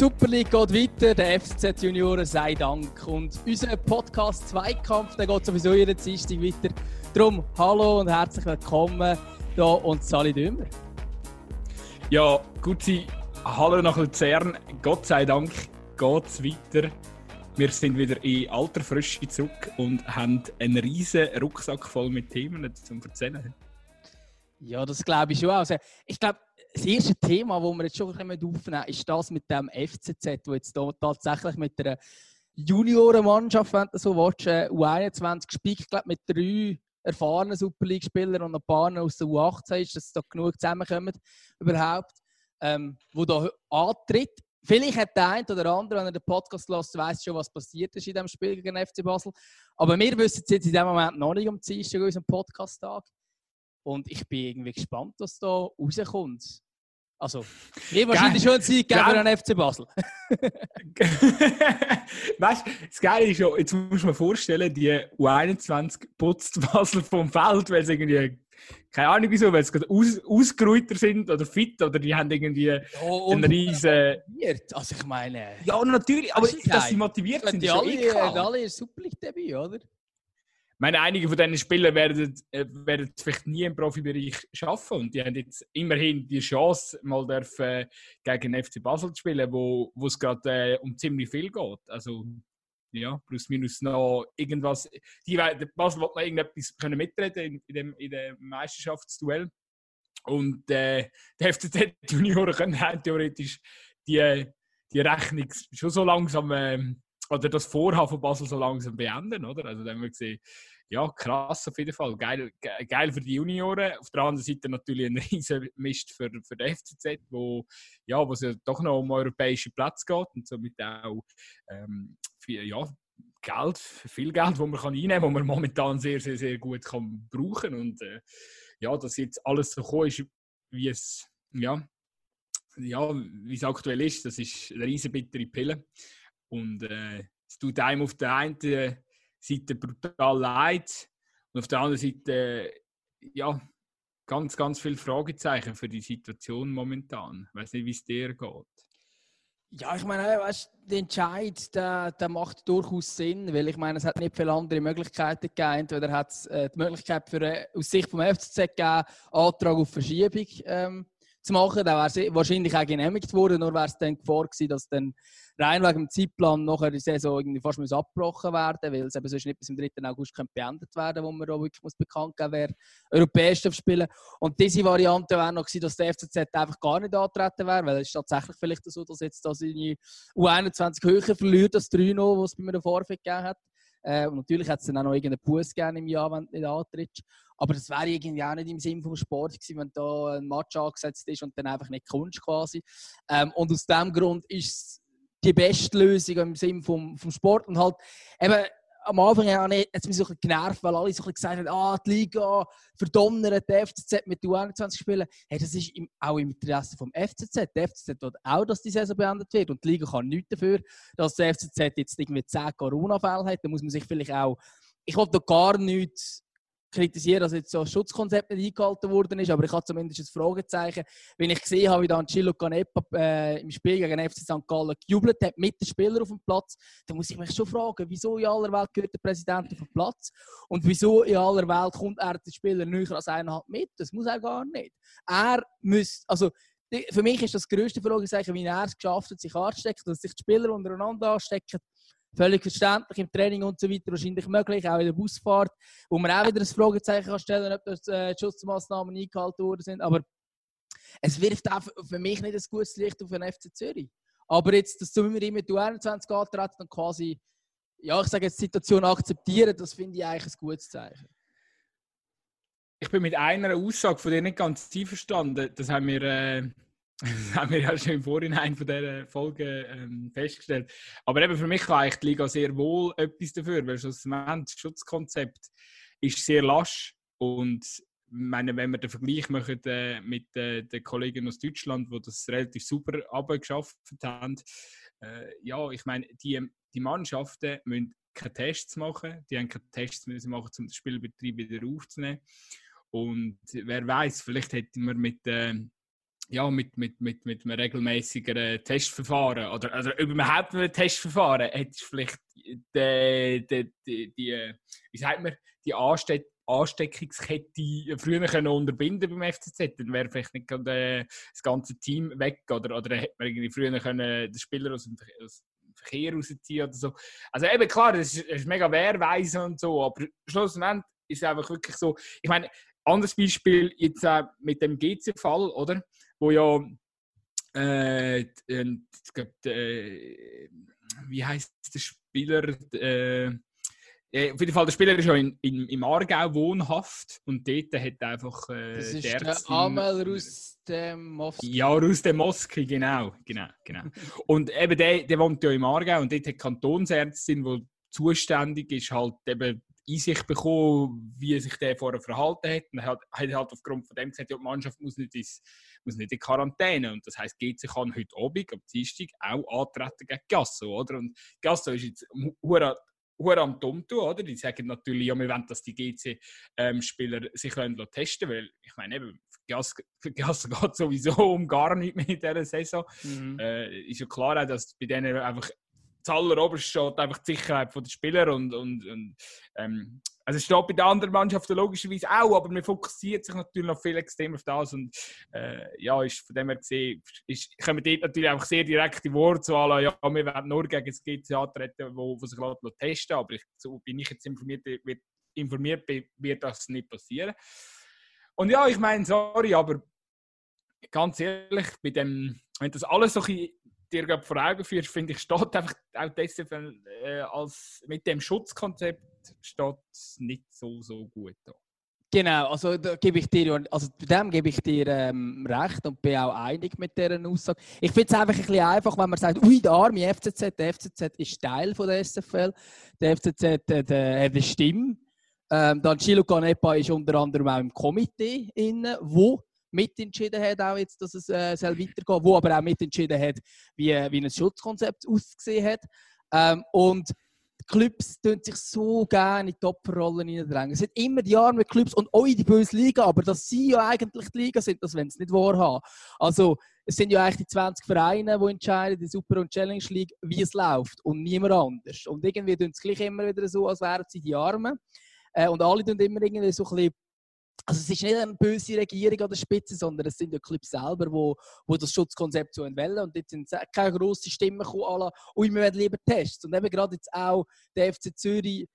die Super League geht weiter, der FCZ Junioren sei Dank. Und unser Podcast Zweikampf, der geht sowieso jeden Dienstag weiter. Darum hallo und herzlich willkommen hier und Sali Dümmer. Ja, gute Hallo nach Luzern. Gott sei Dank geht es weiter. Wir sind wieder in alter Frische zurück und haben einen riesen Rucksack voll mit Themen zum Erzählen. Ja, das glaube ich schon. Also, ich glaube, das erste Thema, das wir jetzt schon aufnehmen ist das mit dem FCZ, wo jetzt da tatsächlich mit einer Juniorenmannschaft, wenn du so willst, äh, U21 gespielt, glaube mit drei erfahrenen Super League-Spielern und ein paar aus der U18 ist, dass da genug zusammenkommen überhaupt, ähm, wo da antritt. Vielleicht hat der eine oder andere, wenn er den Podcast lässt, weiß schon, was passiert ist in diesem Spiel gegen FC Basel. Aber wir wissen es jetzt in dem Moment noch nicht um Dienstag unserem Podcast-Tag. Und ich bin irgendwie gespannt, was da rauskommt. Also, mir wahrscheinlich schon ein Sieg geben für den FC Basel. weißt du, das Geile ist ja, jetzt muss man vorstellen, die U21 putzt Basel vom Feld, weil sie irgendwie, keine Ahnung wieso, weil sie gerade aus, ausgeruhter sind oder fit oder die haben irgendwie oh, einen riesen. Also, ich meine. Ja, natürlich, aber dass sie motiviert sind, die ist alle, ja eh alle Super League-Debüt, oder? Meine, einige von diesen Spielern werden, äh, werden vielleicht nie im Profibereich schaffen und die haben jetzt immerhin die Chance, mal dürfen, äh, gegen FC Basel zu spielen, wo, es gerade äh, um ziemlich viel geht. Also ja, plus minus noch irgendwas. Die, Basel wird noch irgendetwas können mitreden in, in, dem, in dem Meisterschaftsduell. Und äh, die FCZ Junioren können theoretisch die, die Rechnung schon so langsam äh, oder das Vorhaben von Basel so langsam beenden, oder? Also da haben wir gesehen, ja, krass auf jeden Fall. Geil, geil für die Junioren. Auf der anderen Seite natürlich ein riesen Mist für, für den FCZ, wo, ja, wo es ja doch noch um europäische Plätze geht und somit auch ähm, viel, ja, Geld, viel Geld, das man kann einnehmen kann, das man momentan sehr, sehr, sehr gut kann brauchen Und äh, ja, dass jetzt alles so ist, wie es, ja, ja, wie es aktuell ist, das ist eine riesen bittere Pille. Und äh, es tut einem auf der einen Seite brutal leid und auf der anderen Seite, ja, ganz, ganz viele Fragezeichen für die Situation momentan. Ich weiß nicht, wie es dir geht. Ja, ich meine, weißt, der Entscheid der, der macht durchaus Sinn, weil ich meine, es hat nicht viele andere Möglichkeiten gegeben. Entweder hat es äh, die Möglichkeit für, äh, aus Sicht vom FCZ gegeben, Antrag auf Verschiebung ähm, zu machen. Dann wäre es wahrscheinlich auch genehmigt worden, nur wäre es dann vor gewesen, dass dann rein wegen dem Zeitplan nachher die Saison irgendwie fast muss abgebrochen werden weil es eben sonst nicht bis zum 3. August beendet werden wo man auch wirklich muss bekannt geben wer europäisch spielen Und diese Variante wäre noch gewesen, dass der FCZ einfach gar nicht antreten wäre, weil es ist tatsächlich vielleicht so, dass jetzt da seine U21 höher verliert als 3 noch, was es bei mir Vorfeld gegeben hat. Äh, und natürlich hat es dann auch noch irgendeinen Bus gerne im Jahr, wenn du nicht antrittst. Aber das wäre irgendwie auch nicht im Sinn vom Sport gewesen, wenn da ein Match angesetzt ist und dann einfach nicht kommst quasi. Ähm, und aus dem Grund ist es die beste Lösung im Sinne vom, vom Sport. Und halt eben am Anfang ich jetzt mich so ein genervt, weil alle so ein gesagt haben, ah, die Liga verdonnert die FCZ mit U21 spielen. Hey, das ist im, auch im Interesse vom FCZ. Der FCZ will auch, dass die Saison beendet wird. Und die Liga kann nichts dafür, dass der FCZ jetzt irgendwie 10 Corona-Fälle hat. Da muss man sich vielleicht auch, ich will da gar nichts kritisieren, dass jetzt so ein Schutzkonzept nicht eingehalten worden ist, aber ich habe zumindest ein Fragezeichen. Wenn ich gesehen habe, wie dann Chilo Canepa äh, im Spiel gegen FC St. Gallen gejubelt hat mit den Spielern auf dem Platz, dann muss ich mich schon fragen, wieso in aller Welt gehört der Präsident auf den Platz und wieso in aller Welt kommt er den Spieler näher als eineinhalb mit? Das muss er gar nicht. Er muss, also für mich ist das größte Fragezeichen, wie er es geschafft hat, sich anzustecken, dass sich die Spieler untereinander anstecken Völlig verständlich im Training und so weiter, wahrscheinlich möglich, auch in der Busfahrt, wo man auch wieder ein Fragezeichen kann stellen ob das, äh, die Schutzmaßnahmen eingehalten worden sind. Aber es wirft auch für mich nicht ein gutes Licht auf den FC Zürich. Aber jetzt, dass du immer mit U21 antreten und quasi, ja, ich sage jetzt, die Situation akzeptieren, das finde ich eigentlich ein gutes Zeichen. Ich bin mit einer Aussage von dir nicht ganz einverstanden. Das haben wir. Äh das haben wir ja schon im Vorhinein von dieser Folge ähm, festgestellt. Aber eben für mich kann eigentlich die Liga sehr wohl etwas dafür, weil das Schutzkonzept ist sehr lasch und meine, wenn wir den Vergleich machen äh, mit äh, den Kollegen aus Deutschland, die das relativ super abgeschafft haben, äh, ja, ich meine, die, die Mannschaften müssen keine Tests machen, die haben keine Tests müssen machen, um den Spielbetrieb wieder aufzunehmen. Und wer weiß, vielleicht hätten wir mit äh, ja, mit, mit, mit, mit einem regelmäßigeren Testverfahren oder, oder überhaupt einem Testverfahren hättest du vielleicht die, die, die, die, wie sagt man, die Anste Ansteckungskette früher können unterbinden beim FCZ, dann wäre vielleicht nicht gerade das ganze Team weg oder, oder hätte man irgendwie früher können den Spieler aus dem, aus dem Verkehr rausziehen oder so. Also eben klar, das ist, das ist mega wehrweise und so, aber schlussendlich ist es einfach wirklich so, ich meine, anderes Beispiel jetzt äh, mit dem GC-Fall, oder? Wo ja äh, äh, wie heißt der Spieler? Äh, auf jeden Fall, der Spieler ist ja in, in, im Aargau wohnhaft und dort hat einfach äh, das ist der, der Amel Rustem-Moski. Ja, Rustem-Moski, genau, genau, genau. und eben der, der wohnt ja im Aargau und dort hat Kantonsärztin, die zuständig ist, halt eben Einsicht bekommen, wie sich der vorher verhalten hat. Und er hat, hat halt aufgrund von dem gesagt, ja, die Mannschaft muss nicht, ins, muss nicht in Quarantäne. Und das heisst, GC kann heute Abend, am Dienstag, auch antreten gegen Gasso, oder? Und Gasso ist jetzt hure am dumm tun, oder? Die sagen natürlich, ja, wir wollen, dass die GC-Spieler ähm, sich können testen weil ich meine, eben, für Gasso geht sowieso um gar nichts mehr in dieser Saison. Mhm. Äh, ist ja klar, dass bei denen einfach das alleroberste steht einfach die Sicherheit der Spieler und, und, und ähm, also es steht bei den anderen Mannschaften logischerweise auch, aber man fokussiert sich natürlich noch viel extrem auf das und äh, ja, ist von dem her gesehen, ist, kommen dort natürlich einfach sehr direkte Worte zu alle, ja, wir werden nur gegen das GC antreten, wo, wo sich Leute testen, aber ich, so bin ich jetzt informiert, wird, informiert wird das nicht passieren. Und ja, ich meine, sorry, aber ganz ehrlich, bei dem, wenn das alles so ein dir vor Augen führst, finde ich, steht einfach auch deshalb äh, als mit dem Schutzkonzept steht nicht so, so gut da. Genau, also da gebe ich dir, also dem gebe ich dir ähm, recht und bin auch einig mit dieser Aussage. Ich finde es einfach ein bisschen einfach, wenn man sagt, ui, der arme FCZ, der FCZ ist Teil von der SFL, der FCZ äh, hat eine Stimme. Ähm, dann Chilo Canepa ist unter anderem auch im Komitee inne, wo mitentschieden hat, auch jetzt, dass es äh, soll weitergehen wo aber auch mitentschieden hat, wie, wie ein Schutzkonzept ausgesehen hat. Ähm, und Clubs tun sich so gerne in die Opferrollen hineindrängen. Es sind immer die armen Clubs und auch in die böse Liga, aber dass sie ja eigentlich die Liga sind, das wollen sie nicht wahrhaben. Also, es sind ja eigentlich die 20 Vereine, die entscheiden, die Super- und Challenge League, wie es läuft und niemand anders. Und irgendwie tun sie gleich immer wieder so, als wären sie die Armen. Äh, und alle tun immer irgendwie so ein bisschen also es ist nicht eine böse Regierung an der Spitze, sondern es sind ja Clubs selber, wo, wo das Schutzkonzept so wählen und jetzt sind keine grossen Stimmen gekommen, und wir werden lieber Tests. Und eben gerade jetzt auch der FC Zürich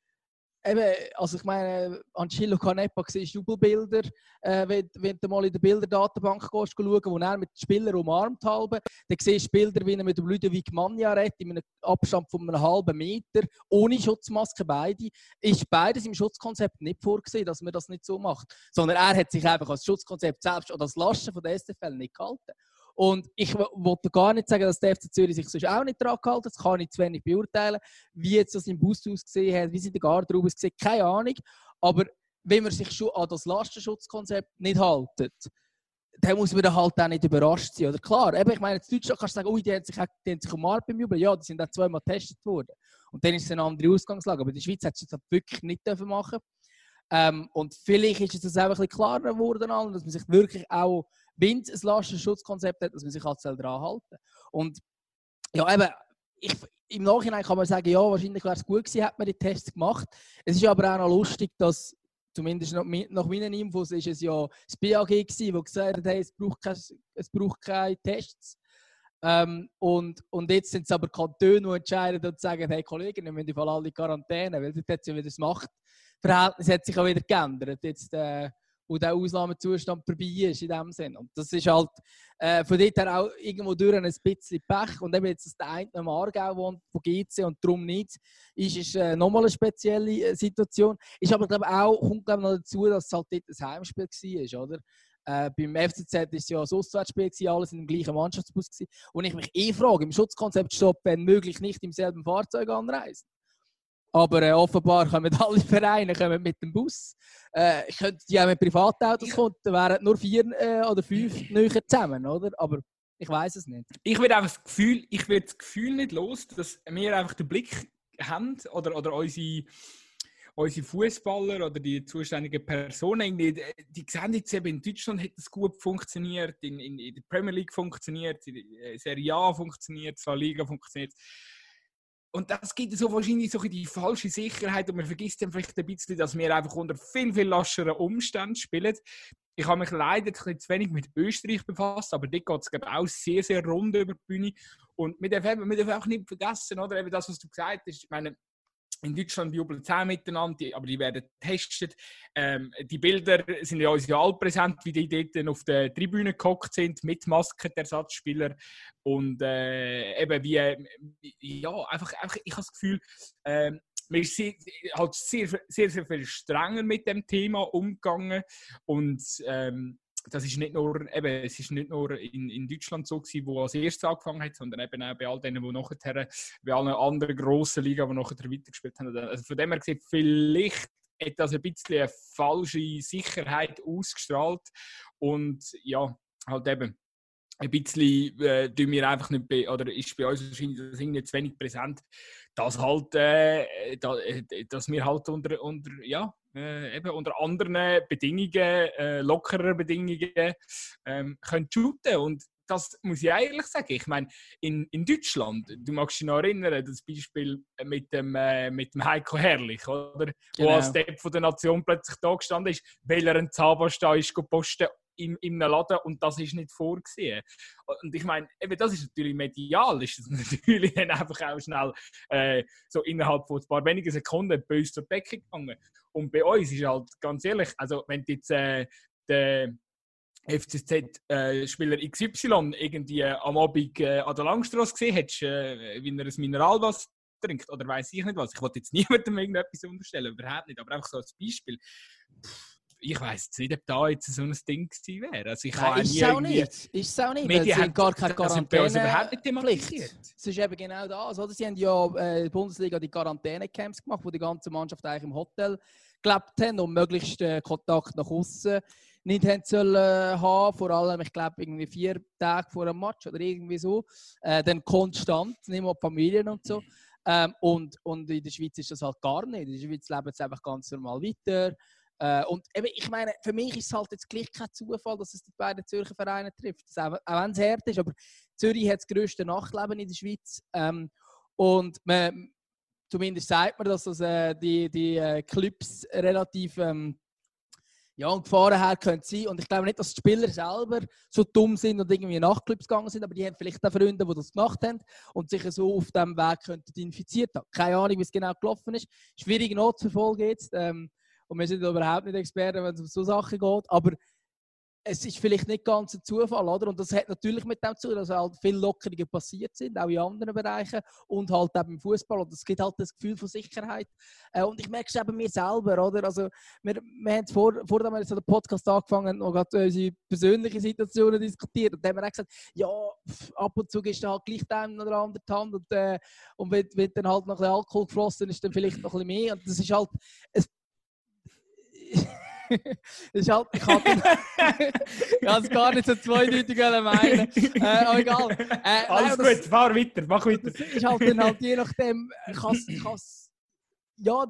eben, also ich meine, Angelo Canepa siehst Jubelbilder, äh, wenn, wenn du mal in der Bilderdatenbank gehst, schauen, wo er mit den Spielern umarmt halbe, dann siehst du Bilder, wie er mit dem Ludovic Magna redet, in einem Abstand von einem halben Meter, ohne Schutzmaske beide. Ist beides im Schutzkonzept nicht vorgesehen, dass man das nicht so macht, sondern er hat sich einfach als Schutzkonzept selbst oder als Lasten von der SFL nicht gehalten. Und ich wollte gar nicht sagen, dass der FC Zürich sich sonst auch nicht dran gehalten hat. Das kann ich zu wenig beurteilen. Wie jetzt das im Bus ausgesehen hat, wie sie in der Garderobe ausgesehen keine Ahnung. Aber wenn man sich schon an das Lastenschutzkonzept nicht haltet, dann muss man dann halt auch nicht überrascht sein. Oder klar, eben, ich meine, in Deutschland kannst du sagen, ui, die haben sich, die haben sich umarmt beim Jubeln. Ja, die sind auch zweimal getestet worden. Und dann ist es eine andere Ausgangslage. Aber in der Schweiz hättest du das halt wirklich nicht dürfen machen ähm, Und vielleicht ist es jetzt einfach ein bisschen klarer geworden, dass man sich wirklich auch wenn es ein Lastenschutzkonzept hat, dass man sich halt daran halten Und ja, eben, ich, im Nachhinein kann man sagen, ja, wahrscheinlich wäre es gut gewesen, hätte man die Tests gemacht. Es ist aber auch noch lustig, dass zumindest nach, meinen Infos ist es ja das BAG gewesen, wo gesagt hat, hey, es braucht, kein, es braucht keine Tests. Ähm, und, und jetzt sind es aber Kantone, die entscheiden und sagen, hey Kollegen, wir müssen alle in Quarantäne, weil dort hat ja wieder das Machtverhältnis hat sich auch wieder geändert. Jetzt, äh, wo der Ausnahmezustand vorbei ist in dem Sinn. Und das ist halt äh, von dort her auch irgendwo durch ein bisschen Pech. Und eben jetzt, dass der eine im Aargau wohnt, wo GC und darum nicht, ist, ist äh, nochmal eine spezielle äh, Situation. Ist aber, glaube auch, kommt glaube noch dazu, dass es halt dort ein Heimspiel war, oder? Äh, beim FCZ war es ja ein Auswärtsspiel, alles in dem gleichen Mannschaftsbus. Gewesen. Und ich mich eh frage, im Schutzkonzept steht, wenn möglich nicht im selben Fahrzeug anreisen. Aber äh, offenbar kommen alle Vereine kommen mit dem Bus. Äh, ich könnte die auch mit Privatautos kommen, dann wären nur vier äh, oder fünf näher zusammen, oder? Aber ich weiß es nicht. Ich würde einfach das Gefühl, ich das Gefühl nicht los, dass wir einfach den Blick haben oder, oder unsere, unsere Fußballer oder die zuständigen Personen, die, die sehen jetzt eben, in Deutschland hat es gut funktioniert, in, in, in, der Premier League funktioniert, in der äh, Serie A funktioniert, in der Liga funktioniert. Und das gibt so wahrscheinlich so die falsche Sicherheit und man vergisst dann vielleicht ein bisschen, dass wir einfach unter viel, viel lascheren Umständen spielen. Ich habe mich leider zu wenig mit Österreich befasst, aber dort geht es auch sehr, sehr rund über die Bühne. Und wir dürfen, wir dürfen auch nicht vergessen, oder? Eben das, was du gesagt hast. Ich meine, in Deutschland jubeln zehn miteinander, aber die werden getestet. Ähm, die Bilder sind ja uns ja all präsent, wie die dort auf der Tribüne gehockt sind, mit Masken der Ersatzspieler. Und äh, eben wie, ja, einfach, einfach ich habe das Gefühl, äh, wir sind halt sehr, sehr, sehr viel strenger mit dem Thema umgegangen und ähm, das ist nicht nur, eben, es ist nicht nur in, in Deutschland so gewesen, wo als erstes angefangen hat, sondern eben auch bei all denen, die nachher, bei allen anderen grossen Ligen, die nachher weitergespielt haben. Also von dem her gesehen, vielleicht hat das ein bisschen eine falsche Sicherheit ausgestrahlt und ja, halt eben ein bisschen äh, wir einfach nicht bei, oder ist bei uns wahrscheinlich das irgendwie zu wenig präsent, dass halt äh, da, äh, dass wir halt unter, unter ja äh, eben unter anderen Bedingungen, äh, lockerer Bedingungen, ähm, können shooten. Und das muss ich ehrlich sagen. Ich meine, in, in Deutschland, du magst dich noch erinnern, das Beispiel mit dem, äh, mit dem Heiko Herrlich, oder? Genau. Wo als Depp von der Nation plötzlich da gestanden ist, weil er einen Zahnpasta ist posten in, in einem Laden und das ist nicht vorgesehen. Und ich meine, das ist natürlich medial, ist das natürlich dann einfach auch schnell äh, so innerhalb von ein paar wenigen Sekunden böse zur Decke gegangen. Und bei uns ist halt ganz ehrlich, also wenn jetzt äh, den FCZ-Spieler äh, XY irgendwie äh, am Abend äh, an der Langstrasse gesehen hättest, äh, wie er ein Mineralwasser trinkt oder weiß ich nicht was. Ich wollte jetzt niemandem irgendetwas unterstellen, überhaupt nicht, aber einfach so als Beispiel. Pff, ich weiß nicht, ob da jetzt so ein Ding gewesen wäre. Also ich Nein, ist es auch nicht. Ist es auch nicht, Medien haben gar keine Quarantäne. überhaupt nicht thematisiert. Es ist eben genau das. Oder? Sie haben ja äh, der Bundesliga die Quarantänecamps gemacht, wo die ganze Mannschaft eigentlich im Hotel gelebt haben und möglichst äh, Kontakt nach außen nicht haben sollen äh, haben, vor allem, ich glaube, irgendwie vier Tage vor einem Match oder irgendwie so. Äh, dann konstant, nicht mal Familien und so. Ähm, und, und in der Schweiz ist das halt gar nicht. In der Schweiz leben sie einfach ganz normal weiter. Äh, und eben, ich meine, für mich ist es halt jetzt gleich kein Zufall, dass es die beiden Zürcher Vereine trifft. auch, auch wenn es hart ist, aber Zürich hat das grösste Nachtleben in der Schweiz. Ähm, und man, zumindest sagt man, dass das, äh, die, die äh, Clubs relativ ähm, ja, und Gefahren her können sein. Und ich glaube nicht, dass die Spieler selber so dumm sind und irgendwie nach Clubs gegangen sind, aber die haben vielleicht auch Freunde, die das gemacht haben und sich so auf diesem Weg könnten infiziert haben. Keine Ahnung, wie es genau gelaufen ist. Schwierig nachzuverfolgen jetzt. Ähm, und wir sind überhaupt nicht Experten, wenn es um so Sachen geht. Aber es ist vielleicht nicht ganz ein Zufall, oder? Und das hat natürlich mit dem zu tun, dass halt viele Lockerungen passiert sind, auch in anderen Bereichen und halt eben im Fußball. Und es gibt halt das Gefühl von Sicherheit. Äh, und ich merke es eben mir selber, oder? Also, wir, wir haben vor, vor dem wir so den Podcast angefangen und gerade unsere persönlichen Situationen diskutiert. Und dann haben wir auch gesagt, ja, ab und zu ist dann halt gleich dem oder andere die Hand. Und, äh, und wenn, wenn dann halt noch ein bisschen Alkohol geflossen ist, dann vielleicht noch ein bisschen mehr. Und das ist halt, es ist halt, ich kann es gar nicht so zweideutig meinen. Äh, aber egal. Äh, Alles nein, gut, fahr weiter, mach weiter. Das ist halt dann halt je nachdem, kann's, kann's, ja,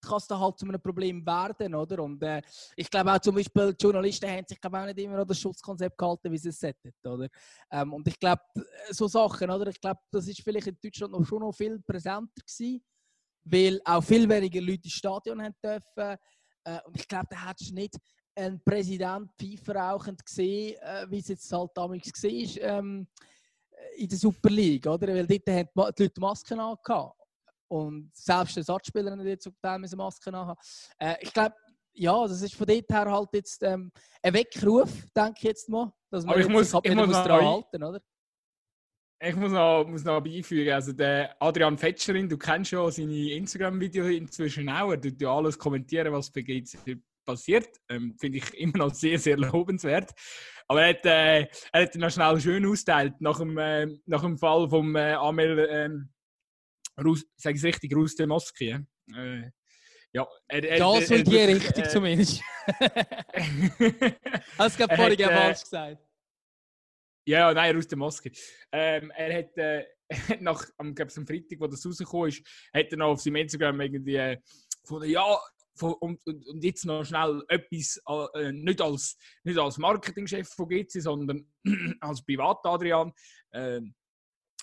kann es dann halt zu einem Problem werden, oder? Und äh, ich glaube auch zum Beispiel, die Journalisten haben sich auch nicht immer an das Schutzkonzept gehalten, wie sie es sollten, oder? Ähm, und ich glaube, so Sachen, oder? Ich glaube, das ist vielleicht in Deutschland noch schon noch viel präsenter gewesen, weil auch viel weniger Leute ins Stadion haben dürfen äh, und ich glaube, da hättest du nicht einen Präsident Pfeifer rauchend gesehen, äh, wie es jetzt halt damals war ähm, in der Super League, oder? Weil dort haben die Leute Masken angehabt. Und selbst die Ersatzspieler haben jetzt teilweise Masken angehabt. Äh, ich glaube, ja, das ist von dort her halt jetzt ähm, ein Weckruf, denke ich jetzt mal. Dass man Aber ich muss, ich muss halten, oder? Ich muss noch, muss noch beifügen, also der Adrian Fetscherin, du kennst ja seine Instagram-Videos inzwischen auch, er tut ja alles kommentieren, was bei GC passiert. Ähm, Finde ich immer noch sehr, sehr lobenswert. Aber er hat, äh, er hat noch schnell schön austeilt nach dem, äh, nach dem Fall vom äh, Amel, ähm, sage ich es richtig, Rus de Moski. Äh, ja, er, er, das und die Richtung äh, zumindest. Hast du gerade vorhin äh, falsch gesagt. Ja, nein, aus der Moskau. Ähm, er hat äh, nach, am, glaub, am Freitag, wo das rausgekommen ist, hat er noch auf seinem Instagram irgendwie äh, ja, von, und, und, jetzt noch schnell etwas, äh, nicht, als, nicht als Marketingchef von GC, sondern als Privat-Adrian. Äh,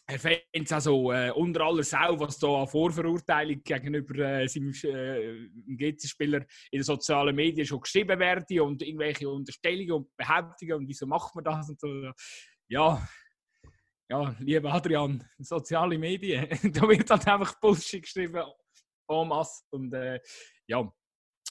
er fände es also äh, unter aller Sau, was da an Vorverurteilung gegenüber äh, seinem äh, GC-Spieler in den sozialen Medien schon geschrieben werde und irgendwelche Unterstellungen und Behauptungen und wieso macht man das und so. Ja, ja, lieber Adrian, soziale Medien, da wird halt einfach Bullshit geschrieben en masse. Und äh, ja,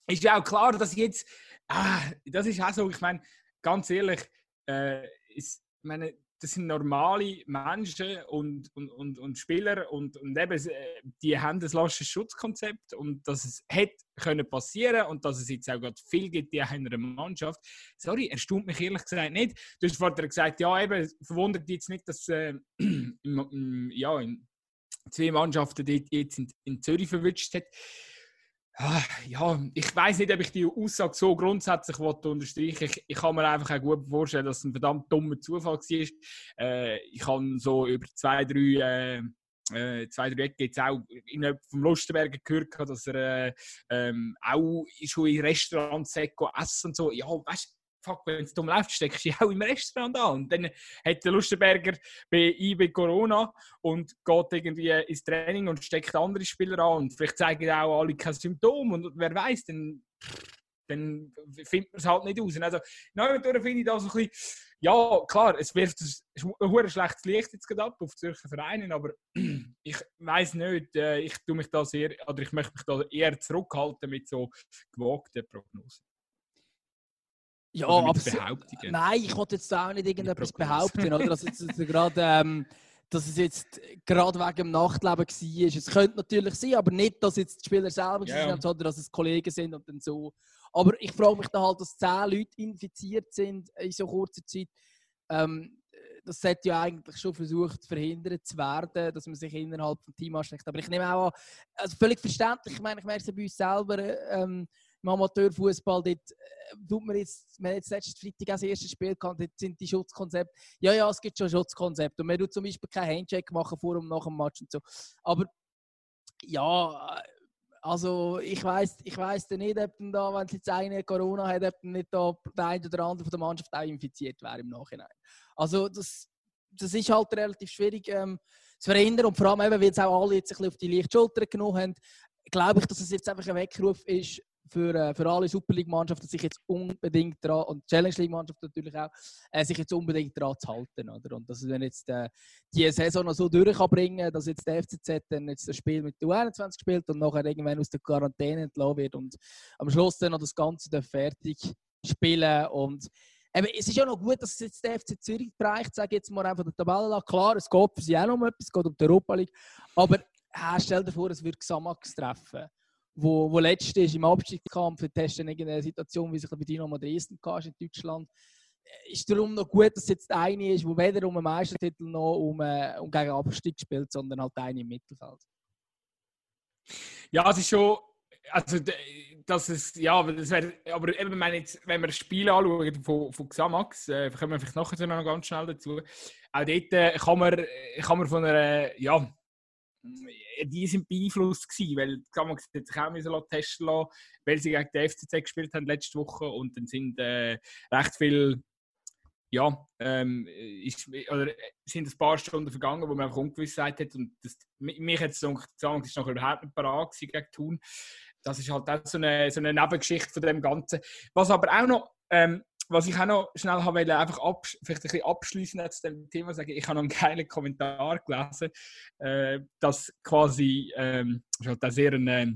ist ja auch klar, dass jetzt, ah, das ist auch so, ich meine, ganz ehrlich, äh, ist, meine, das sind normale Menschen und, und, und, und Spieler und, und eben, äh, die haben ein lasches Schutzkonzept und dass es hätte können passieren und dass es jetzt auch gerade viel gibt in einer Mannschaft. Sorry, erstaunt mich ehrlich gesagt nicht. Du hast vorher gesagt, ja eben, verwundert jetzt nicht, dass äh, ja, in zwei Mannschaften jetzt in, in Zürich verwünscht hat. Ah, ja, ich weiß nicht, ob ich die Aussage so grundsätzlich unterstreichen ich, ich kann mir einfach auch gut vorstellen, dass es ein verdammt dummer Zufall war. Äh, ich habe so über zwei, drei, äh, äh zwei, drei Ecken jetzt auch vom Lustenberger gehört, dass er äh, ähm, auch schon in Restaurants essen und so. Ja, weißt fuck, wenn es dumm läuft, steckst du auch im Restaurant an. Und dann hat der Lustenberger bei IB Corona und geht irgendwie ins Training und steckt andere Spieler an. Und vielleicht zeigen auch alle keine Symptome. Und wer weiß, dann, dann findet man es halt nicht aus. Und also, nein, finde ich das so ein bisschen, ja, klar, es wirft ein, schlechtes Licht jetzt gerade ab auf Zürcher Vereine, aber ich weiß nicht, äh, ich tue mich da sehr, oder ich möchte mich da eher zurückhalten mit so gewagten Prognosen. Ja, aber nein, ich wollte jetzt auch nicht irgendetwas behaupten, oder? Dass, jetzt, gerade, ähm, dass es jetzt gerade wegen dem Nachtleben war. Es könnte natürlich sein, aber nicht, dass jetzt die Spieler selber yeah. sind, sondern dass es Kollegen sind und dann so. Aber ich frage mich da halt, dass zehn Leute infiziert sind in so kurzer Zeit. Ähm, das sollte ja eigentlich schon versucht verhindert zu werden, dass man sich innerhalb des Teams anstrengt. Aber ich nehme auch an, also völlig verständlich, ich meine, ich merke es bei uns selber, ähm, im Amateurfußball, dort äh, tut man jetzt, wir haben jetzt letztes Freitag das erste Spiel gehabt, dort sind die Schutzkonzepte. Ja, ja, es gibt schon Schutzkonzepte. Und man tut zum Beispiel keinen Handshake machen vor und nach dem Match und so. Aber ja, also ich weiß ich weiss nicht, ob da, wenn es jetzt eine Corona hat, ob nicht da der eine oder andere von der Mannschaft auch infiziert wäre im Nachhinein. Also das, das ist halt relativ schwierig ähm, zu verhindern und vor allem eben, weil jetzt auch alle jetzt ein bisschen auf die leichte Schulter genommen haben, glaube ich, dass es jetzt einfach ein Weckruf ist für, äh, für alle Super League-Mannschaften, sich jetzt unbedingt dran, und Challenge League-Mannschaften natürlich auch, äh, sich jetzt unbedingt daran zu halten. Oder? Und dass dann jetzt äh, die Saison noch so durchbringen dass jetzt der FCZ dann jetzt das Spiel mit der U21 spielt und nachher irgendwann aus der Quarantäne entlassen wird und am Schluss dann noch das Ganze fertig spielen und Eben, es ist ja noch gut, dass jetzt der FC Zürich bereicht, sage jetzt mal einfach der Tabelle Klar, es geht für sie auch noch um etwas, es geht um die Europa League. Aber äh, stell dir vor, es würde Xamax treffen wo, wo letzte ist im Abstiegskampf, testen irgendeine Situation, wie sich bei Dynamo Dresden kannst in Deutschland. Äh, ist darum noch gut, dass es jetzt eine ist, wo weder um einen Meistertitel noch um, äh, um gegen Abstieg spielt, sondern halt eine im Mittelfeld. Ja, es ist schon, also das ist, ja, das wäre, aber eben, wenn, wenn wir das Spiel anschauen von, von Xamax, äh, kommen wir vielleicht nachher noch ganz schnell dazu, auch dort äh, kann, man, kann man von einer, ja, die sind beeinflusst gewesen, weil Xamax hat sich auch müssen testen lassen, weil sie gegen den FCZ gespielt haben letzte Woche und dann sind äh, recht viel ja, ähm, ist, oder sind ein paar Stunden vergangen, wo man einfach Ungewissheit hat und das, mich hat es Xamax ist noch überhaupt nicht parat gegen Thun. Das ist halt auch so eine, so eine Nebengeschichte von dem Ganzen. Was aber auch noch ähm, was ich auch noch schnell habe wollte, einfach absch vielleicht ein bisschen abschließen zu dem Thema sagen, ich habe noch einen geilen Kommentar gelesen, äh, dass quasi, ähm, das war halt sehr ein äh,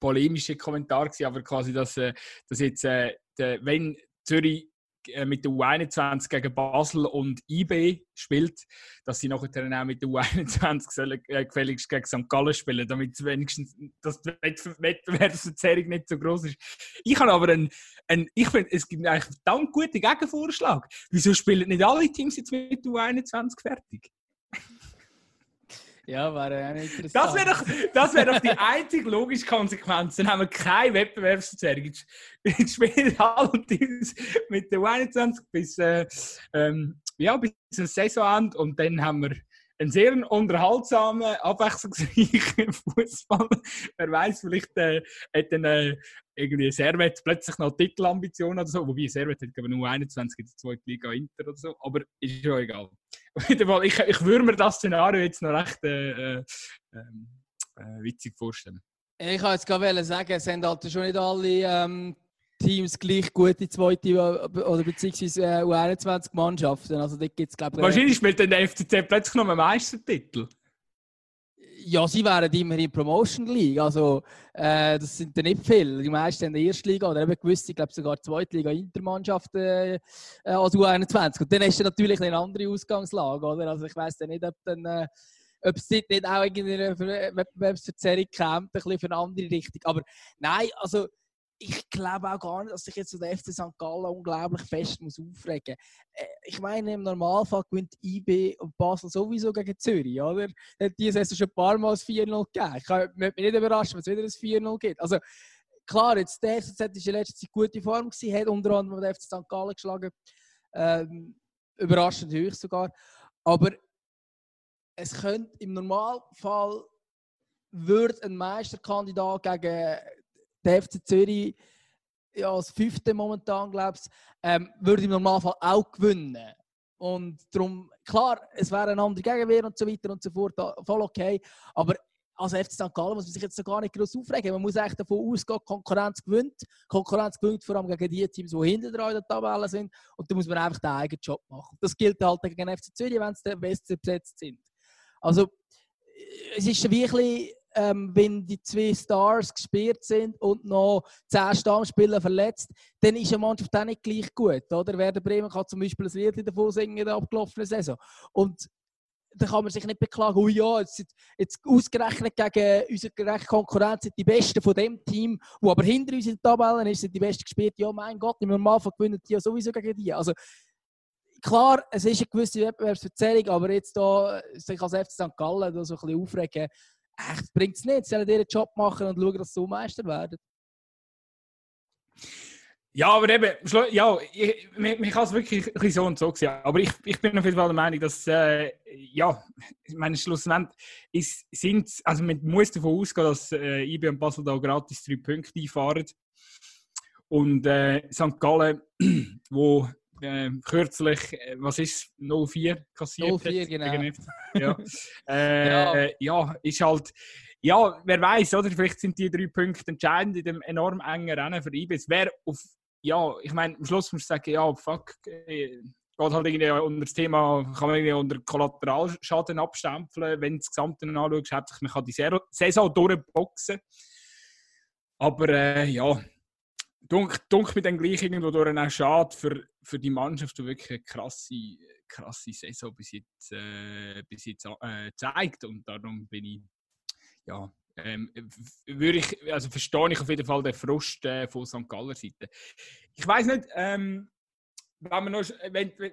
polemischer Kommentar gewesen, aber quasi, dass, äh, dass jetzt, äh, der, wenn Zürich mit der U21 gegen Basel und IB spielt, dass sie nachher dann auch mit der U21 sollen, äh, gefälligst gegen St. Gallen spielen, damit wenigstens das die Wettbewerbsverzerrung nicht so groß ist. Ich habe aber einen, einen ich finde, es gibt eigentlich einen verdammt guten Gegenvorschlag. Wieso spielen nicht alle Teams jetzt mit der U21 fertig? Ja, wäre auch interessant. Das wäre doch, das wär doch die einzige logische Konsequenz. Dann haben wir keine Wettbewerbsverzerrung. Jetzt spielen Teams mit der 21 bis, äh, ähm, ja, bis zum Saisonende und dann haben wir ein sehr unterhaltsamer, abwechslungsreicher Fußball. Wer weiß, vielleicht äh, hat dann äh, irgendwie Servet plötzlich noch Titelambitionen oder so. Wobei Servet hat aber nur 21 in der zweiten Liga Inter oder so. Aber ist ja egal. Ich, ich würde mir das Szenario jetzt noch recht äh, äh, ähm, äh, witzig vorstellen. Ich wollte jetzt gerade sagen, es sind halt schon nicht alle ähm, Teams gleich gute zweite oder beziehungsweise äh, U21-Mannschaften. Also, da gibt's, glaub, Wahrscheinlich spielt dann der FCZ plötzlich noch einen Meistertitel. Ja, sie wären immer in Promotion League. Also, äh, das sind ja nicht viele. Die meisten in der ersten Liga oder eben gewisse, ich glaube sogar zweite Liga Intermannschaften äh, als U21. Und dann hast du natürlich eine andere Ausgangslage, oder? Also, ich weiß ja nicht, ob dann. Äh, ob es nicht auch in einer Wettbewerbsverzerrung käme, ein bisschen für eine andere Richtung. Aber nein, also ich glaube auch gar nicht, dass sich jetzt der FC St. Gallen unglaublich fest muss aufregen muss. Äh, ich meine, im Normalfall gewinnt IB und Basel sowieso gegen Zürich, oder? Die Saison schon ein paar Mal 4-0 gegeben. Ich würde mich nicht überraschen, wenn es wieder ein 4-0 gibt. Also, klar, jetzt der FCZ war in letzter Zeit gute Form, gewesen, hat unter anderem den FC St. Gallen geschlagen. Ähm, überraschend hoch sogar. Aber es könnte im Normalfall würde ein Meisterkandidat gegen der FC Zürich ja, als Fünfte momentan, glaube ich, ähm, würde im Normalfall auch gewinnen. Und darum, klar, es wäre ein anderer Gegenwehr und so weiter und so fort, voll okay. Aber als FC St. Gallen muss man sich jetzt gar nicht groß aufregen. Man muss eigentlich davon ausgehen, Konkurrenz gewinnt. Konkurrenz gewinnt vor allem gegen die Teams, die hinter in der Tabelle sind. Und da muss man einfach den eigenen Job machen. Das gilt halt gegen FC Zürich, wenn sie besser besetzt sind. Also, es ist wirklich ähm, wenn die zwei Stars gespielt sind und noch zehn Stammspieler verletzt, dann ist eine Mannschaft auch nicht gleich gut. Oder? Werder Bremen kann zum Beispiel ein Lied davon singen in der abgelaufenen Saison. Und da kann man sich nicht beklagen, oh ja, jetzt, jetzt ausgerechnet gegen unsere Konkurrenz sind die Besten von dem Team, wo aber hinter uns in der Tabelle ist, sind die Besten gespielt. Ja, mein Gott, im Normalfall gewinnen die ja sowieso gegen die. Also, klar, es ist eine gewisse Wettbewerbsverzerrung, aber jetzt da sich als FC St. Gallen so ein bisschen aufregen, echt bringt es nicht. Sie sollen ihren Job machen und schauen, dass sie so Meister werden. Ja, aber eben, ja, ich, man, kann es wirklich so und so sehen. Aber ich, ich bin auf jeden Fall der Meinung, dass, äh, ja, ich meine, schlussendlich ist, sind, also man muss davon ausgehen, dass äh, IB und Basel da gratis drei Punkte einfahren. Und äh, St. Gallen, wo äh, kürzlich, was ist 04 kassiert 04, genau. Ja. äh, ja. ja, ist halt, ja, wer weiß, oder? Vielleicht sind die drei Punkte entscheidend in dem enorm engen Rennen für IBIS. Wer auf, ja, ich meine, am Schluss muss ich sagen, ja, fuck, äh, geht halt irgendwie unter das Thema, kann man irgendwie unter Kollateralschaden abstempeln, wenn du das Gesamte anschaust, hauptsächlich man kann die Saison durchboxen. Aber äh, ja, Dunk, dunk mit dem gleich irgendwo durch auch schade für, für die Mannschaft, die wirklich eine krasse, krasse Saison bis jetzt, äh, bis jetzt äh, zeigt. Und darum bin ich, ja, ähm, würde ich, also verstehe ich auf jeden Fall den Frust äh, von St. Galler Seite. Ich weiß nicht, ähm, wenn wir noch, wenn, wenn,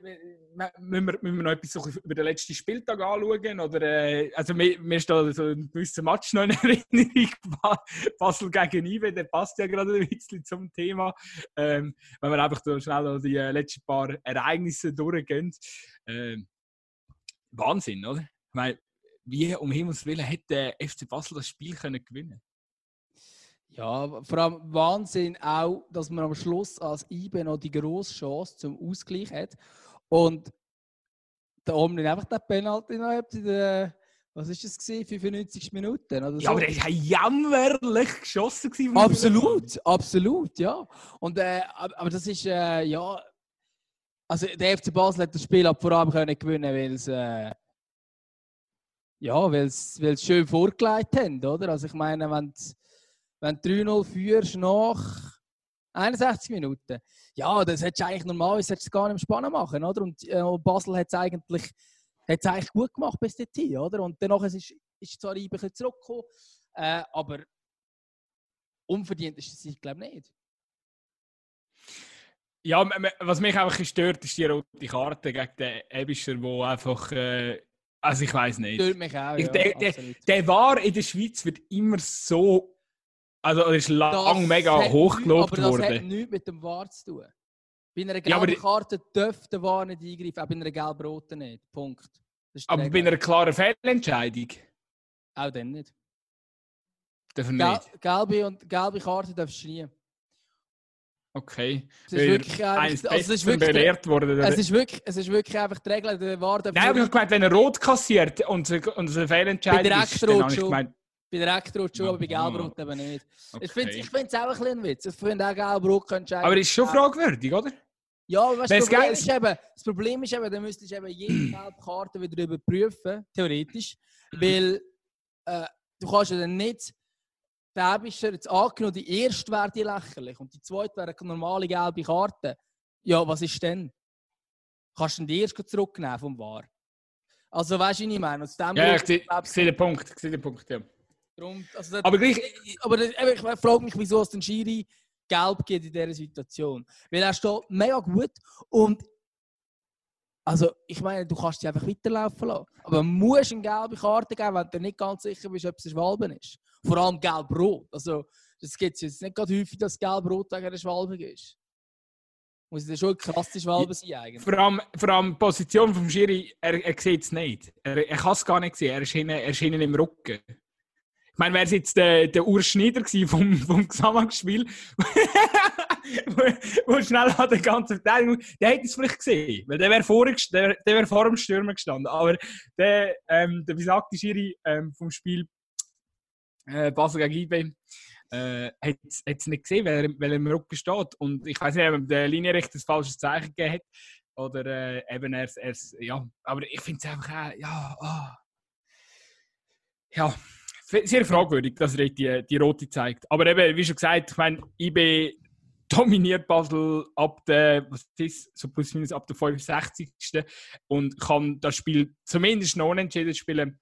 müssen, wir, müssen wir noch etwas über den letzten Spieltag anschauen? Oder, äh, also mir, mir steht so ein gewisser Match noch in Erinnerung, Basel gegen Ibe, der passt ja gerade ein bisschen zum Thema. Ähm, wenn wir einfach so schnell die äh, letzten paar Ereignisse durchgehen. Ähm, Wahnsinn, oder? Ich meine, wie um Himmels Willen hätte der FC Basel das Spiel können gewinnen ja, vor allem Wahnsinn auch, dass man am Schluss als IBE noch die grosse Chance zum Ausgleich hat. Und der Omni einfach den Penalty noch in der, was ist das gewesen, 95 Minuten oder so. Ja, aber der ist jämmerlich geschossen gewesen. Absolut, absolut, ja. Und, äh, aber das ist, äh, ja, also der FC Basel hat das Spiel ab vor allem können gewinnen, weil es, äh, ja, weil es schön vorgelegt haben, oder? Also ich meine, wenn wenn du 3-0 führst nach 61 Minuten. Ja, das hättest du eigentlich normalerweise hättest du gar nicht spannend machen, oder? Und äh, Basel hat es eigentlich, hat's eigentlich gut gemacht bis dorthin, oder? Und danach ist, ist zwar ein bisschen zurückgekommen, äh, aber unverdient ist es, ich glaube nicht. Ja, was mich einfach stört, ist die rote Karte gegen den Ebischer, wo einfach. Äh, also ich weiß nicht. Stört mich auch. Ich, ja, der, der, der, war in der Schweiz wird immer so also er ist lang mega hochgelobt worden. Aber das hat nichts mit dem VAR zu tun. Bei einer gelben ja, Karte dürfte der VAR nicht eingreifen, auch bei einer gelben Roten nicht. Punkt. Aber bei einer klaren Fehlentscheidung Auch dann nicht. dürfen Gel nicht. gelbe, und, gelbe Karte darfst du nie. Okay. Es ist Weil wirklich also es ist Besseren wirklich, belehrt worden. es ist wirklich, es ist wirklich einfach die Regel, der War darf Nein, aber ich habe gemeint, wenn er rot kassiert und und es eine Fehlentscheidung ist, dann habe ich gemeint, bei der Rektrot schon, aber bei. Gelbrot eben nicht. okay. Ich finde es auch ein bisschen ein Witz. Ich finde auch Gelbrot könntest du aber ist schon fragwürdig, oder? Ja, aber weißt, das, Problem ist eben, das Problem ist eben, dann müsstest du eben jede gelbe Karte wieder überprüfen, theoretisch. Weil äh, du kannst ja dann nicht, da bist du jetzt angenommen, die erste wäre die lächerlich und die zweite wäre eine normale gelbe Karte. Ja, was ist denn? Kannst du denn die erste zurücknehmen vom War? Also weißt du, was ich meine? Aus dem Ja, ich sehe den Punkt. Ich sehe den Punkt, ja. Darum, also Aber gleich, aber das- eben, ich frage mich, wieso es den Schiri gelb gibt in dieser Situation. Weil er steht mega gut und also ich meine, du kannst dich einfach weiterlaufen lassen. Aber du musst eine gelbe Karte geben, wenn du nicht ganz sicher bist, ob es ein Schwalben ist. Vor allem gelb-rot. Also das gibt es jetzt nicht gerade häufig, dass gelb-rot wegen einer Schwalbe ist. Muss ja schon eine krasse Schwalbe sein eigentlich. vor allem, vor allem die Position vom Schiri, er, er sieht es nicht. Er, er kann es gar nicht sehen. Er ist, hinten, er ist hinten im Rücken. Meine, wäre es jetzt der, der Urs Schneider gewesen vom, vom Gesamtspiel, wo, schnell an der ganzen Verteidigung, der hätte es vielleicht gesehen, weil der wäre vor, der, der vor dem Stürmer gestanden. Aber der, ähm, der besagte Schiri ähm, vom Spiel äh, Basel gegen IB, äh, hat es nicht gesehen, weil er, weil er im Rücken steht. Und ich weiß nicht, ob der Linienrichter ein falsches Zeichen gegeben hat. Oder äh, eben er, er, ja. Aber ich finde es einfach, äh, ja, ah. ja, sehr fragwürdig, dass er die, die rote zeigt. Aber eben, wie schon gesagt, ich meine, IB dominiert Basel ab der, was ist, so plus minus ab der 65. und kann das Spiel zumindest noch unentschieden spielen.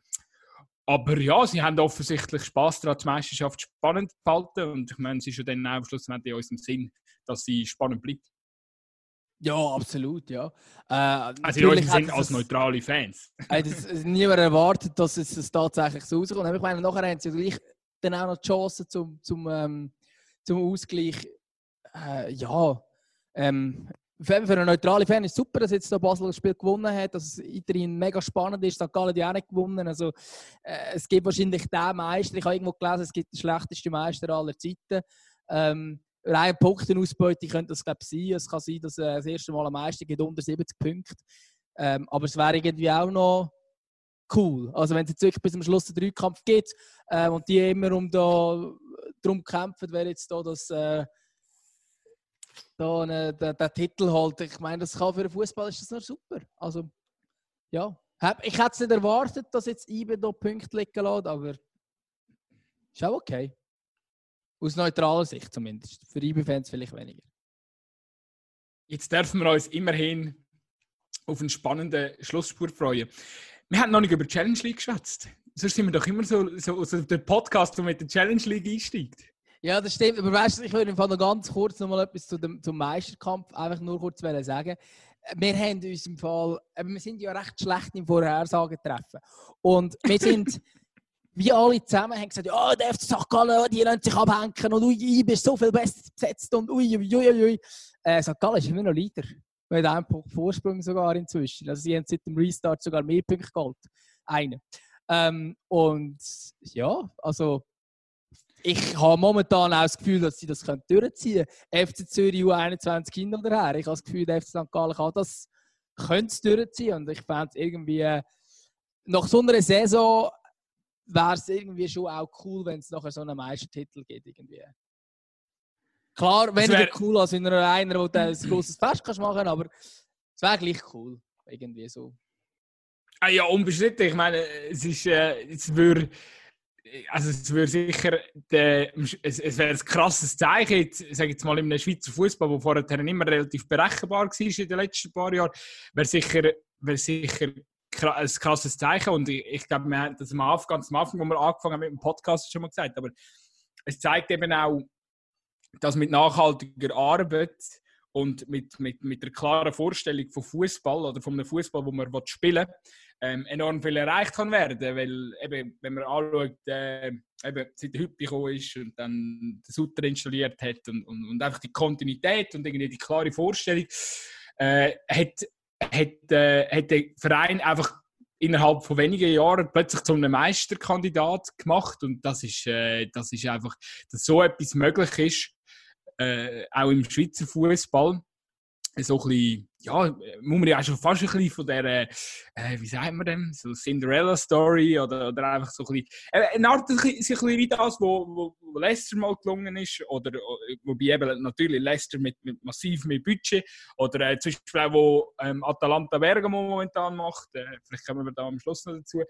Aber ja, sie haben offensichtlich Spaß daran, die Meisterschaft spannend zu halten. Und ich meine, es ist ja dann auch schlussendlich in unserem Sinn, dass sie spannend bleibt. Ja, absolut, ja. Äh, Also in unserem Sinn es als neutrale Fans. Hat es niemand erwartet, dass es, es tatsächlich so rauskommt. Aber ich meine, nachher haben sie gleich dann auch noch die Chance zum, zum, ähm, zum Ausgleich. Äh, ja, ähm, für, für einen neutralen Fan ist es super, dass jetzt der Basel das Spiel gewonnen hat, dass es weiterhin mega spannend ist. St. Gallen hat auch nicht gewonnen. Also, äh, es gibt wahrscheinlich den Meister. Ich habe irgendwo gelesen, es gibt den schlechtesten Meister aller Zeiten. Ähm, rein Punktenausbeute könnte das glaube sein. Es kann sein, dass äh, das erste Mal ein Meister gibt unter 70 Punkte. Ähm, aber es wäre irgendwie auch noch cool. Also wenn es jetzt wirklich bis zum Schluss einen Dreikampf gibt äh, und die immer um da, darum kämpfen, wer jetzt da das äh, da eine, den, den Titel holt. Ich meine, das kann für den Fußball ist das noch super. Also ja, ich hätte es nicht erwartet, dass jetzt IBE da Punkte liegen lässt, aber ist auch okay. Aus neutraler Sicht zumindest. Für IBE-Fans vielleicht weniger. Jetzt dürfen wir uns immerhin auf einen spannenden Schlussspurt freuen. Wir haben noch nicht über die Challenge League geschwätzt. Sonst sind wir doch immer so, so, so der Podcast, der mit der Challenge League einsteigt. Ja, das stimmt. Aber weißt du, ich würde im Fall noch ganz kurz noch mal etwas zu dem, zum Meisterkampf einfach nur kurz sagen. Wir haben uns im Fall, äh, wir sind ja recht schlecht im Vorhersagen treffen. Und wir sind, wie alle zusammen, haben gesagt, ja, der FC St. Gallen, die lassen sich abhängen und ui, IB ist so viel besser besetzt und ui, ui, ui, ui. Äh, St. Gallen ist immer noch Leader. Mit einem Punkt Vorsprung sogar inzwischen. Also sie haben seit dem Restart sogar mehr Punkte geholt. Einen. Ähm, und ja, also ich habe momentan auch das Gefühl, dass sie das können durchziehen können. FC Zürich U21 hin oder her. Ich habe das Gefühl, der FC St. Gallen kann das könnte durchziehen. Und ich fände es irgendwie, äh, nach so einer Saison wäre es irgendwie schon auch cool, wenn es nachher so einen Meistertitel gibt. Irgendwie. Klar, weniger wär- cool als wenn er einer, wo du ein grosses Fest kannst machen aber es wäre gleich cool. Irgendwie so. Ah ja, unbestritten. Ich meine, es ist, äh, es würde, also es würde sicher, der, es, es wäre ein krasses Zeichen, jetzt, sag ich jetzt mal, in einem Schweizer Fußball, der vorher immer relativ berechenbar war in den letzten paar Jahren, wäre sicher, wäre sicher ein krasses Zeichen. Und ich, ich glaube, wir haben das am Anfang, ganz am Anfang, wo wir angefangen haben mit dem Podcast, schon mal gesagt. Aber es zeigt eben auch, dass mit nachhaltiger Arbeit und mit, mit, mit der klaren Vorstellung von Fußball oder von einem Fußball, wo man spielen will, ähm, enorm viel erreicht kann werden. Weil, eben, wenn man anschaut, äh, eben, seit der Hüppi gekommen ist und dann den Sutter installiert hat und, und, und einfach die Kontinuität und irgendwie die klare Vorstellung, äh, hat, hat, äh, hat der Verein einfach innerhalb von wenigen Jahren plötzlich zu einem Meisterkandidat gemacht. Und das ist, äh, das ist einfach, dass so etwas möglich ist, äh, auch im Schweizer Fußball so ein bisschen, ja, muss man ja schon fast ein bisschen von der, äh, wie sagt man dem, so Cinderella-Story oder, oder einfach so ein bisschen, äh, eine Art, ein bisschen wie das, wo, wo Leicester mal gelungen ist, oder wobei eben natürlich Leicester mit, mit massiv mehr Budget, oder äh, zum Beispiel auch, wo ähm, Atalanta Bergamo momentan macht, äh, vielleicht kommen wir da am Schluss noch dazu,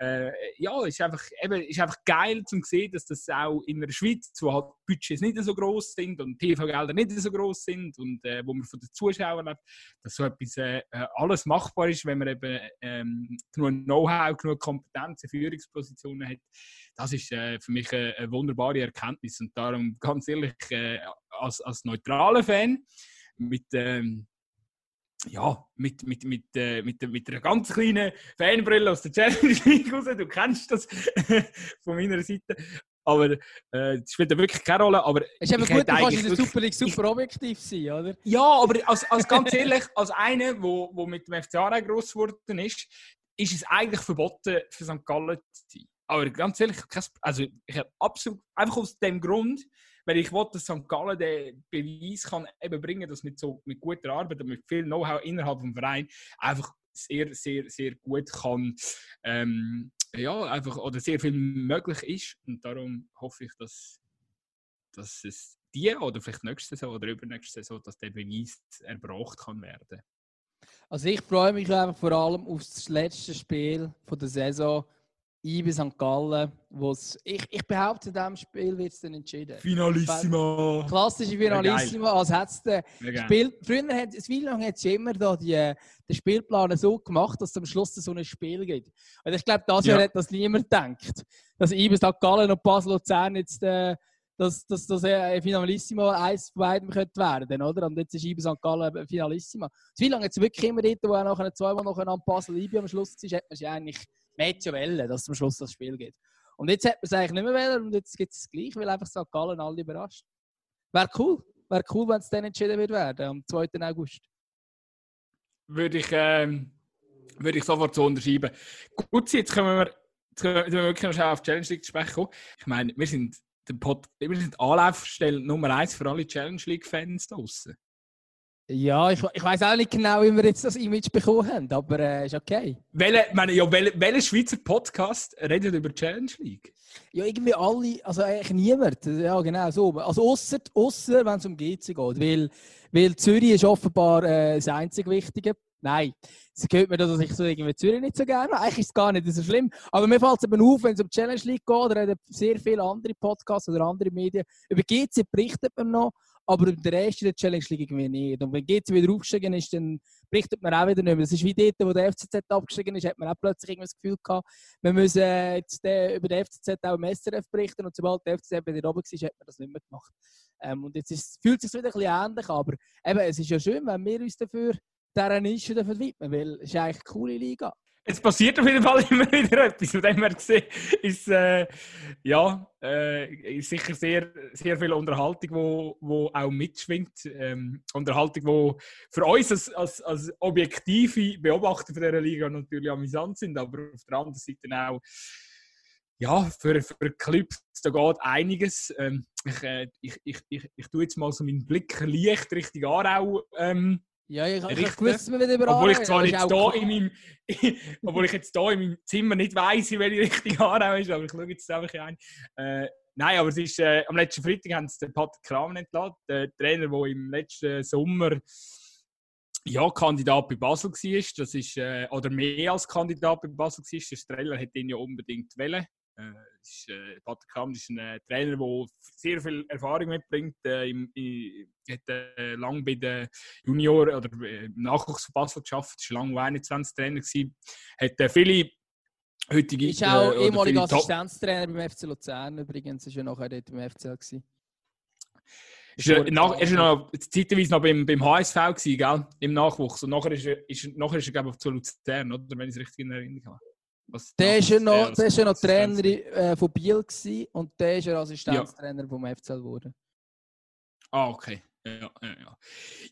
äh, ja, ist einfach, eben, ist einfach geil zu sehen, dass das auch in der Schweiz, wo halt Budgets nicht so groß sind und TV-Gelder nicht so groß sind und äh, wo man von den Zuschauern lebt, dass so etwas äh, äh, alles machbar ist, wenn man eben ähm, genug Know-how, genug Kompetenz in Führungspositionen hat. Das ist äh, für mich eine, eine, wunderbare Erkenntnis und darum ganz ehrlich, äh, als, als neutraler Fan mit ähm, ja, mit, mit, mit, äh, mit, mit einer ganz kleinen Fanbrille aus der Challenge League raus. Du kennst das von meiner Seite. Aber äh, das spielt ja wirklich keine Rolle. Aber es ist eben gut, du kannst in der Super League super ich, objektiv sein, oder? Ja, aber als, als ganz ehrlich, als einer, der wo, wo mit dem FCA gross geworden ist, ist es eigentlich verboten, für St. Gallen zu sein. Aber ganz ehrlich, also ich habe absolut, einfach aus dem Grund, weil ich wollte, dass St. Gallen den Beweis kann eben bringen, dass mit so mit guter Arbeit und mit viel Know-how innerhalb des Vereins einfach sehr, sehr, sehr gut kann, ähm, ja, einfach, oder sehr viel möglich ist. Und darum hoffe ich, dass, dass es die oder vielleicht nächste Saison oder übernächste Saison, dass der Beweis erbracht kann werden. Also ich freue mich einfach vor allem auf das letzte Spiel von der Saison IB St. Gallen, wo's, ich, ich behaupte, in diesem Spiel wird es dann entschieden. Finalissima! Klassische Finalissima, als hat's den Spiel, Früher hat es, wie lange hat es immer da die, den Spielplan so gemacht, dass es am Schluss so ein Spiel gibt. Und ich glaube, das ja. hat das niemand denkt. Dass IB St. Gallen und Basel Luzern jetzt äh, dass, dass das ein Finalissima eins von beiden könnte werden, oder? Und jetzt ist IB St. Gallen Finalissima. Wie lange es wirklich immer dort, wo auch noch zweimal noch an Basel IB am Schluss war, hat man sich eigentlich man ja wollen, dass am Schluss das Spiel geht. Und jetzt hat man es eigentlich nicht mehr wollen und jetzt gibt es es gleich, weil einfach St. Gallen alle überrascht. Wäre cool. Wäre cool, wenn es dann entschieden wird werden, am 2. August. Würde ich, ähm, würde ich sofort so unterschreiben. Gut, jetzt können wir, jetzt können wir wirklich noch auf die Challenge League sprechen. Ich meine, wir sind, der Pod, wir sind Anlaufstelle Nummer eins für alle Challenge League-Fans draußen. Ja, ich, ich weiß auch nicht genau, wie wir jetzt das Image bekommen haben, aber äh, ist okay. Welcher meine, ja, welche, welche Schweizer Podcast redet über Challenge League? Ja, irgendwie alle, also eigentlich niemand. Ja, genau so. Also außer, außer wenn es um GC geht, weil, weil Zürich ist offenbar äh, das einzig Wichtige. Nein, es gehört mir, dass ich so irgendwie Zürich nicht so gerne. Eigentlich ist es gar nicht so schlimm. Aber mir fällt es eben auf, wenn es um Challenge League geht, oder sehr viele andere Podcasts oder andere Medien. Über GC berichtet man noch, aber in der Challenge League irgendwie nicht. Und wenn GC wieder aufgestiegen ist, dann berichtet man auch wieder nicht mehr. Das ist wie dort, wo der FCZ abgestiegen ist, hat man auch plötzlich irgendwie das Gefühl gehabt, wir müssen jetzt über den FCZ auch im SRF berichten und sobald der FCZ wieder oben war, hat man das nicht mehr gemacht. Ähm, und jetzt ist, fühlt es sich wieder ein bisschen ähnlich, aber eben, es ist ja schön, wenn wir uns dafür dieser Nische widmen, weil es ist eigentlich eine coole Liga. Es passiert auf jeden Fall immer wieder etwas. Von dem her gesehen ist, äh, ja, äh, sicher sehr, sehr viel Unterhaltung, wo, wo auch mitschwingt. Ähm, Unterhaltung, wo für uns als, als, als objektive Beobachter von dieser Liga natürlich amüsant sind, aber auf der anderen Seite auch ja, für, für Clubs da geht einiges. Ähm, ich, äh, ich, ich, ich, ich tue jetzt mal so meinen Blick leicht Richtung Aarau ähm, ja, ich, ich, ich wusste mir wieder Obwohl ich zwar jetzt da in meinem, obwohl ich jetzt hier in meinem Zimmer nicht weiss, in welche Richtung Aarau ist, aber ich schaue jetzt einfach ein. Äh, nein, aber es ist, äh, am letzten Freitag haben sie den Patrick Kramen entlassen, der Trainer, der im letzten Sommer ja, Kandidat bei Basel war. Das ist, äh, oder mehr als Kandidat bei Basel war. Der Streller hätte ihn ja unbedingt wählen. Äh, ist, äh, Patrick Kamm ist ein äh, Trainer, der sehr viel Erfahrung mitbringt. Äh, im, im, hat äh, lange bei den Junior- oder äh, im Nachwuchs von Basel geschafft, war lange U21-Trainer. Hat äh, viele heutige. Ist auch äh, ehemaliger Assistenztrainer beim FC Luzern übrigens, ist ja nachher dort beim FCL gewesen. Ist er, nach, er ist noch zeitweise noch beim, beim HSV gewesen, gell? im Nachwuchs. Und nachher ist er, ist, nachher ist er glaube ich, zu Luzern, oder? wenn ich es richtig in Erinnerung habe. Was der ist ja noch, der ist ja noch Trainer äh, von Biel gewesen, und der ist ja Assistenztrainer ja. vom FCL geworden. Ah, okay. Ja, ja, ja.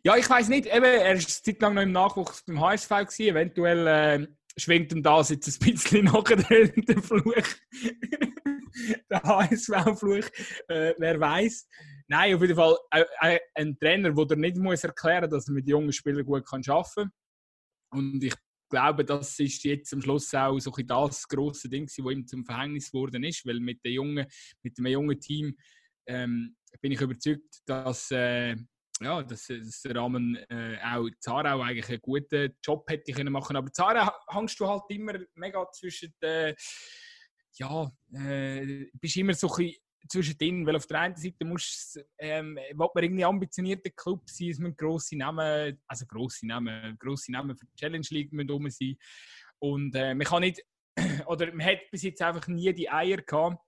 ja ich weiß nicht, eben, er war eine Zeit lang noch im Nachwuchs beim HSV gewesen, eventuell äh, schwingt ihm das jetzt ein bisschen nachher der Fluch. der HSV-Fluch, äh, wer weiß. Nein, auf jeden Fall äh, ein Trainer, der nicht muss erklären muss, dass er mit jungen Spielern gut kann arbeiten kann. Und ich glaube, das ist jetzt am Schluss auch so das große Ding, das ihm zum Verhängnis geworden ist, weil mit, der jungen, mit dem jungen Team ähm, bin ich überzeugt, dass, äh, ja, dass, dass der Rahmen äh, auch Zara auch eigentlich einen guten Job hätte können machen. Aber Zara hängst du halt immer mega zwischen den, ja, äh, bist immer so ein bisschen zwischendrin, weil auf der einen Seite muss ähm, man irgendwie ambitionierter Club sein, es müssen grosse Namen, also grosse Namen, grosse Namen für die Challenge League müssen sein. Und äh, man kann nicht, oder man hat bis jetzt einfach nie die Eier gehabt,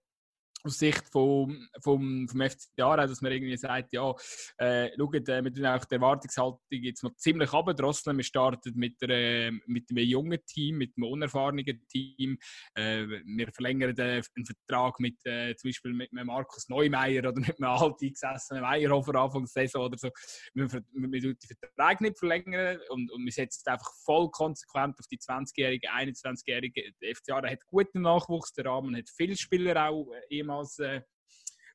aus Sicht vom, vom, vom FC Aarau, dass man irgendwie sagt, ja, äh, schaut, äh, wir tun auch die Erwartungshaltung jetzt mal ziemlich abdrosseln. Wir starten mit, der, mit einem jungen Team, mit einem unerfahrenen Team. Äh, wir verlängern äh, einen Vertrag mit äh, zum Beispiel mit einem Markus Neumeier oder mit einem alt eingesessenen Meyerhofer Anfang der Saison oder so. Wir, wir, wir die Verträge nicht verlängern und, und wir setzen einfach voll konsequent auf die 20-Jährigen, 21-Jährigen. Der FC Aarau hat guten Nachwuchs, der Rahmen hat viele Spieler auch äh, ehemals äh,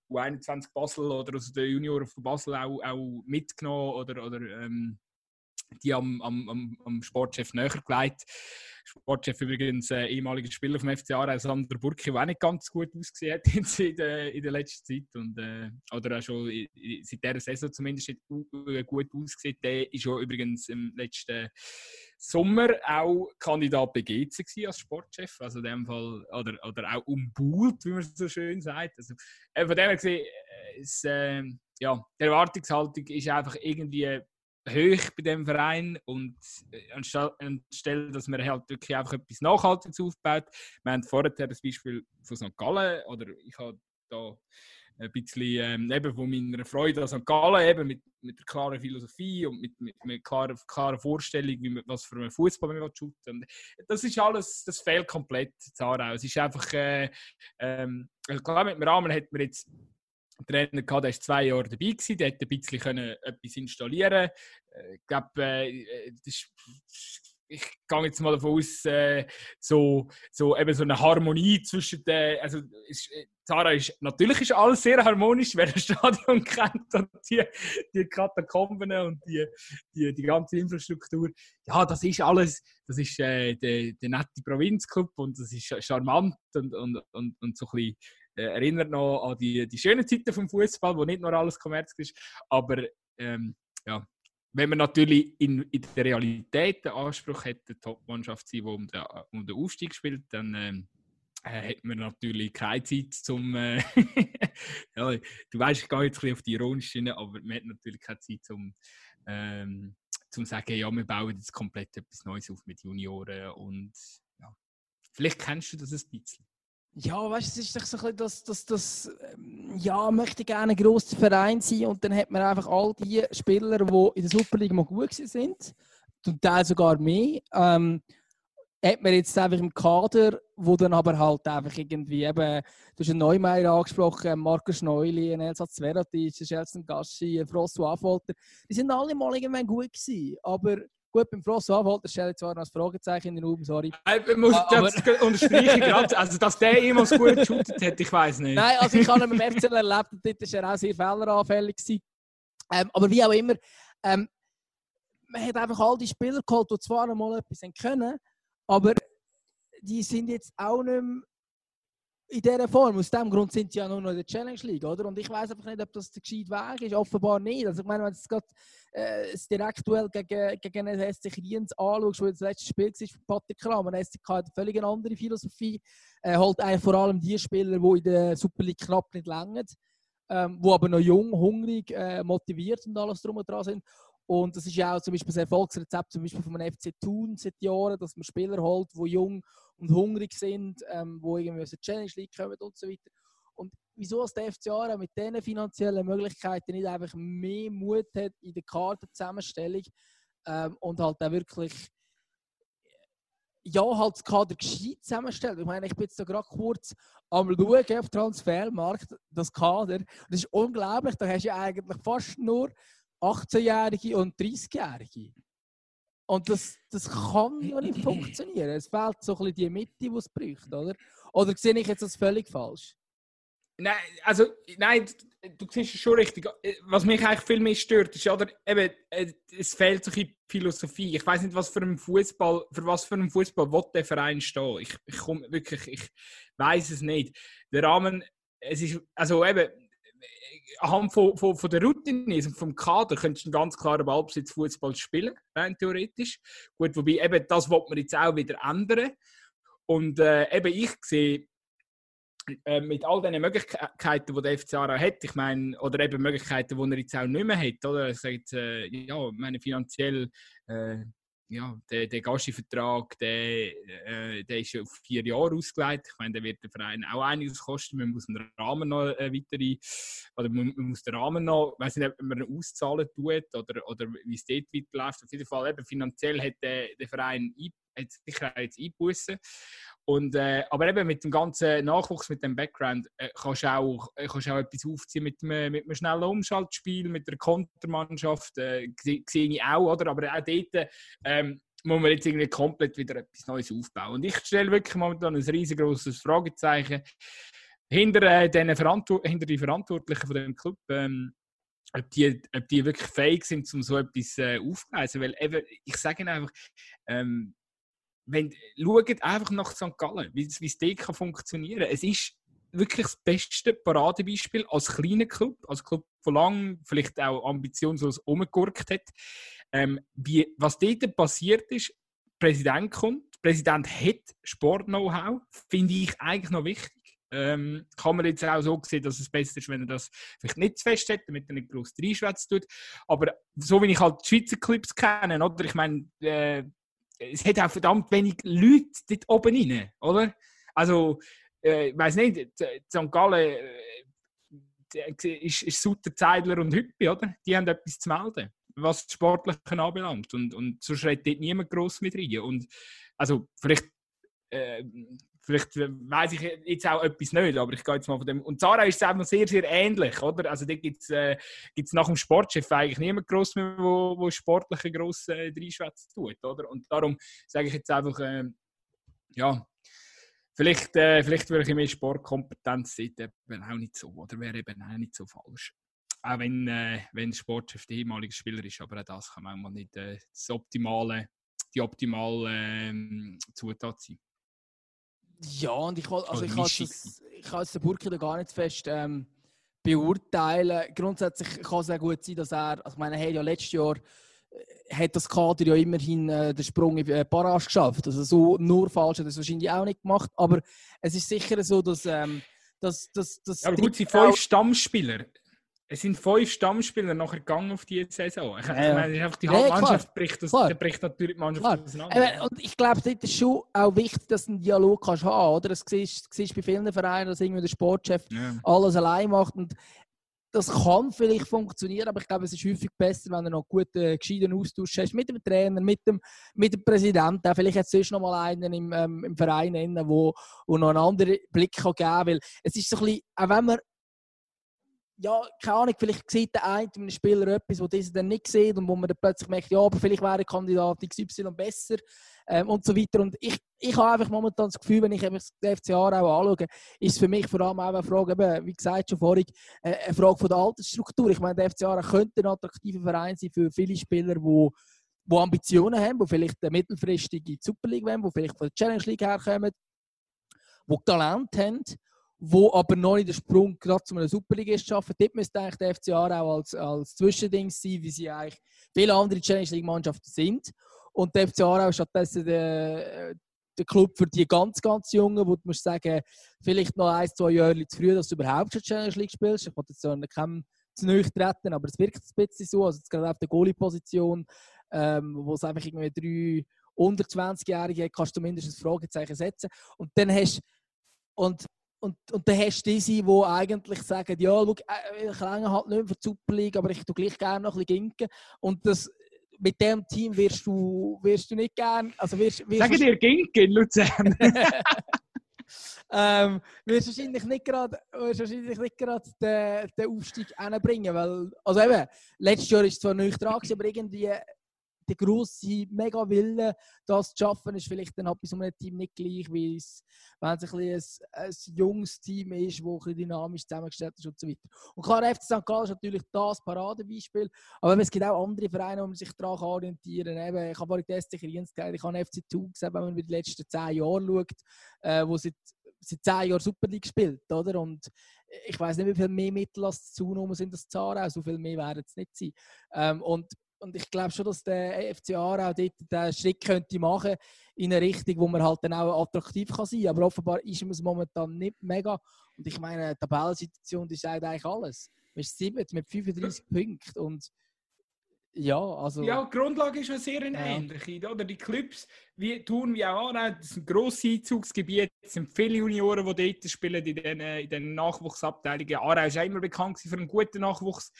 U21 Basel oder aus der Junioren von Basel auch, auch mitgenommen oder, oder ähm, die am, am, am Sportchef näher gelegt. Sportchef übrigens äh, ehemaliger Spieler vom FC Aarau, Sander Burki, der auch nicht ganz gut ausgesehen hat in, der, in der letzten Zeit. Und, äh, oder auch schon in, seit dieser Saison zumindest nicht gut ausgesehen. Der ist schon übrigens im letzten Sommer auch Kandidat bei GC als Sportchef. Also in dem Fall, oder, oder auch umbuhlt, wie man so schön sagt. Also, äh, von dem her gesehen, ist, äh, ja, die Erwartungshaltung ist einfach irgendwie hoch bei dem Verein und äh, anstelle, dass man halt wirklich einfach etwas Nachhaltiges aufbaut. Wir haben vorher das Beispiel von St. Gallen oder ich habe da ein bisschen ähm, eben von meiner Freude an St. Gallen, eben mit, mit der klaren Philosophie und mit, mit, mit klarer, klarer Vorstellung, wie man, was für einen Fußball man shooten Das ist alles, das fehlt komplett, Zarau. Es ist einfach, äh, ähm, klar, mit dem Rahmen hat man jetzt Trainer gehabt, der war zwei Jahre dabei, gewesen, der hätte ein bisschen können, etwas installieren äh, Ich glaube, äh, ich gehe jetzt mal davon aus, äh, so, so, eben so eine Harmonie zwischen den. Also, ist, Zara ist, natürlich ist alles sehr harmonisch, wer das Stadion kennt und die, die Katakomben und die, die, die ganze Infrastruktur. Ja, das ist alles, das ist äh, der, der nette Provinzclub und das ist charmant und, und, und, und so ein bisschen äh, erinnert noch an die, die schönen Zeiten vom Fußball, wo nicht nur alles Kommerz ist. Aber ähm, ja, wenn man natürlich in, in der Realität den Anspruch hat, eine Top-Mannschaft zu sein, die um den, um den Aufstieg spielt, dann ähm, äh, hat man natürlich keine Zeit zum. Äh, ja, du weißt, ich gehe jetzt auf die ironische aber man hat natürlich keine Zeit zum. Ähm, zum sagen, ja, wir bauen jetzt komplett etwas Neues auf mit Junioren und ja, vielleicht kennst du das ein bisschen. Ja, weißt du, es ist doch so ein bisschen das, das, das ähm, ja, möchte gerne ein grosser Verein sein und dann hat man einfach all die Spieler, die in der Superliga mal gut sind, zum Teil sogar mehr, ähm, hat man jetzt einfach im Kader, wo dann aber halt einfach irgendwie eben, du hast einen Neumeier angesprochen, Markus Neuli, Elsa Zveratic, Schelsen Gassi, François Affolter, die sind alle mal irgendwann gut gewesen, aber Gut, beim Frost Anwalt stelle ich zwar noch ein Fragezeichen in den Raum, sorry. Ich muss das unterstreichen gerade, also dass der jemals gut geshootet hat, ich weiß nicht. Nein, also ich habe ihn beim FCL erlebt und dort war er auch sehr fehleranfällig. Ähm, aber wie auch immer, ähm, man hat einfach all die Spieler geholt, die zwar einmal etwas können, aber die sind jetzt auch nicht mehr in dieser Form. Aus diesem Grund sind sie ja nur noch in der Challenge League, oder? Und ich weiß einfach nicht, ob das der gescheite Weg ist. Offenbar nicht. Also ich meine, wenn du gerade äh, das gegen, gegen den SC Kriens anschaust, wo das letzte Spiel war von Patrick Kramer, der SC hat eine völlig andere Philosophie. Er holt eigentlich vor allem die Spieler, die in der Super League knapp nicht länger, ähm, die aber noch jung, hungrig, äh, motiviert und alles drum und dran sind. Und das ist ja auch zum Beispiel das Erfolgsrezept zum Beispiel von einem FC Thun seit Jahren, dass man Spieler holt, die jung und hungrig sind, ähm, die irgendwie aus der Challenge League kommen und so weiter. Und wieso als der FC Aarau mit diesen finanziellen Möglichkeiten nicht einfach mehr Mut hat in der Kartenzusammenstellung ähm, und halt auch wirklich ja, halt das Kader gescheit zusammenstellt. Ich meine, ich bin jetzt da gerade kurz am Schauen auf Transfermarkt, das Kader. Das ist unglaublich, da hast du ja eigentlich fast nur 18-Jährige und 30-Jährige. Und das, das kann ja nicht funktionieren. Es fehlt so ein bisschen die Mitte, die es braucht, oder? Oder sehe ich jetzt das völlig falsch? Nein, also, nein, du siehst es schon richtig. Was mich eigentlich viel mehr stört, ist, oder, eben, äh, es fehlt so ein Philosophie. Ich weiß nicht, was für einen Fußball, für was für einen Fußball will der Verein stehen. Ich, ich komme wirklich, ich weiß es nicht. Der Rahmen, es ist, also eben, anhand von, von, von der Routine, also vom Kader, könntest du einen ganz klaren Ballbesitz Fußball spielen, rein theoretisch. Gut, wobei eben das wird man jetzt auch wieder ändern. Und äh, eben ich sehe, äh, mit all den Möglichkeiten, die der FC Aarau hat, ich meine, oder eben Möglichkeiten, die er jetzt auch nicht mehr hat, oder? Sage jetzt, äh, ja, meine finanziell, äh, ja, der, der Gastivertrag, der, äh, der ist auf vier Jahre ausgelegt. Ich meine, der wird der Verein auch einiges kosten. Man muss den Rahmen noch äh, weitere, oder man, man, muss den Rahmen noch, ich weiß nicht, ob man ihn auszahlen tut oder, oder wie es dort weiterläuft. Auf jeden Fall, eben finanziell hat der, der Verein hat sicher jetzt einbußen. Und, äh, aber eben mit dem ganzen Nachwuchs, mit dem Background, äh, kannst du auch, äh, kannst auch etwas aufziehen mit einem, mit einem schnellen Umschaltspiel, mit der Kontermannschaft. Äh, sehe ich auch, oder? Aber auch dort ähm, muss man jetzt irgendwie komplett wieder etwas Neues aufbauen. Und ich stelle wirklich momentan ein riesengroßes Fragezeichen hinter, äh, den Verantwort hinter die Verantwortlichen von dem Club. Ähm, ob die, ob die wirklich fähig sind, um so etwas äh, aufzuleisen. Weil eben, ich sage Ihnen einfach, ähm, wenn, schaut einfach nach St. Gallen, wie, es dort kann funktionieren. Es ist wirklich das beste Paradebeispiel als kleiner Club, als Club, der lang vielleicht auch ambitionslos umgegurkt hat. Ähm, wie, was dort passiert ist, Präsident kommt, der Präsident hat Sport-Know-how, finde ich eigentlich noch wichtig. Ähm, kann man jetzt auch so sehen, dass es besser ist, wenn er das vielleicht nicht zu fest hat, damit er nicht groß reinschwätzt tut. Aber so wie ich halt die Schweizer Clips kenne, oder? Ich meine, äh, es hat auch verdammt wenig Leute dort oben rein, oder? Also, äh, ich weiß nicht, St. Gallen äh, ist, ist Sutter, Zeidler und Hüppi, oder? Die haben etwas zu melden, was das Sportliche anbelangt. Und, und so schreit dort niemand gross mit rein. Und also, vielleicht äh, vielleicht weiß ich jetzt auch etwas nicht, aber ich gehe jetzt mal von dem. Und Zara ist es noch sehr, sehr ähnlich, oder? Also da gibt es äh, nach dem Sportchef eigentlich niemand groß mehr, wo, wo sportliche grosse äh, Dreischwätze tut, oder? Und darum sage ich jetzt einfach, äh, ja, vielleicht, äh, vielleicht würde ich mehr Sportkompetenz sein, eben auch nicht so, oder wäre eben auch nicht so falsch. Auch wenn, äh, wenn Sportchef der ehemalige Spieler ist, aber auch das kann manchmal nicht äh, das optimale, die optimale ähm, Zutat sein. Ja, und ich, also ich, kann es, ich kann den Burki da gar nicht fest ähm, beurteilen. Grundsätzlich kann es sehr gut sein, dass er, also ich meine, er hat ja letztes Jahr äh, hat das Kader ja immerhin äh, den Sprung in äh, Barrage geschafft. Also so nur falsch hat er es wahrscheinlich auch nicht gemacht. Aber es ist sicher so, dass... Ähm, dass, dass, dass ja, aber gut, sie fünf Stammspieler. Es sind fünf Stammspieler nachher gegangen auf die Saison. Ich, ja. meine, die ja, Mannschaft bricht, das, bricht natürlich die Mannschaft klar. auseinander. Und ich glaube, es ist schon auch wichtig, dass du einen Dialog kannst haben oder? Das siehst du bei vielen Vereinen, dass irgendwie der Sportchef ja. alles allein macht. Und das kann vielleicht funktionieren, aber ich glaube, es ist häufig besser, wenn du noch guten, äh, gescheiten Austausch hast mit dem Trainer, mit dem, mit dem Präsidenten. Vielleicht hat es noch mal einen im, ähm, im Verein, der wo, wo noch einen anderen Blick kann geben kann. Weil es ist so ein bisschen, auch wenn man ja, keine Ahnung, vielleicht sieht der eine einem Spieler etwas, wo dieser dann nicht sieht und wo man dann plötzlich merkt, ja, aber vielleicht wäre Kandidat XY besser ähm, und so weiter. Und ich, ich habe einfach momentan das Gefühl, wenn ich eben das FCA auch anschaue, ist es für mich vor allem auch eine Frage, eben, wie gesagt schon vorhin, äh, eine Frage von der Altersstruktur. Ich meine, der FCA könnte ein attraktiver Verein sein für viele Spieler, die die Ambitionen haben, die vielleicht eine mittelfristige Super League wollen, die vielleicht von der Challenge League herkommen, die Talent haben wo aber noch nicht den Sprung gerade zu einer Superligist schaffen. Dort müsste eigentlich der FCA auch als, als Zwischending sein, wie sie eigentlich viele andere Challenge League Mannschaften sind. Und der FCA auch stattdessen der, der Club für die ganz, ganz Jungen, wo du musst sagen, vielleicht noch ein, zwei Jahre zu früh, dass du überhaupt schon Challenge League spielst. Ich wollte jetzt ja keinem zu neu treten, aber es wirkt ein bisschen so. Also jetzt gerade auf der Goalie-Position, ähm, wo es einfach irgendwie drei unter 20-Jährige kannst du mindestens ein Fragezeichen setzen. Und dann hast und und, und dann hast du diese, die eigentlich sagen, ja, schau, äh, ich länge halt nicht für die Super League, aber ich tue gleich gerne noch ein bisschen ginken. Und das, mit dem Team wirst du, wirst du nicht gerne... Also wirst, wirst Sagen dir ginken, Luzern! ähm, wirst wahrscheinlich nicht gerade, wahrscheinlich nicht gerade den, den Aufstieg hinbringen, weil, also eben, letztes Jahr war es zwar nicht dran, aber irgendwie der grosse Mega-Wille, das zu schaffen, ist vielleicht dann bei so einem Team nicht gleich, wie es, wenn es ein, ein, ein junges Team ist, das dynamisch zusammengestellt ist und so weiter. Und klar, FC St. Gallen ist natürlich das Paradebeispiel, aber es gibt auch andere Vereine, wo man sich daran orientieren kann. Eben, ich habe vorhin Kriens gesagt, ich habe FC Thun gesehen, wenn man über die letzten zehn Jahre schaut, äh, wo seit, seit zehn Jahren Super League spielt, oder? Und ich weiß nicht, wie viel mehr Mittel als zu sind das Zara, so viel mehr werden es nicht sein. Ähm, und und ich glaube schon, dass der FC Aarau dort den Schritt könnte machen in eine Richtung, wo man halt dann auch attraktiv kann sein kann. Aber offenbar ist es momentan nicht mega. Und ich meine, die Tabellensituation ist eigentlich alles. Man ist 7 mit 35 Punkten und ja, also... Ja, die Grundlage ist ja sehr eine ähnliche. Oder die Clubs, wie Thun wie auch Aarau, das sind grosse Einzugsgebiete, es sind viele Junioren, die dort spielen, in den, in den Nachwuchsabteilungen. Aarau ist auch immer bekannt für einen guten Nachwuchs.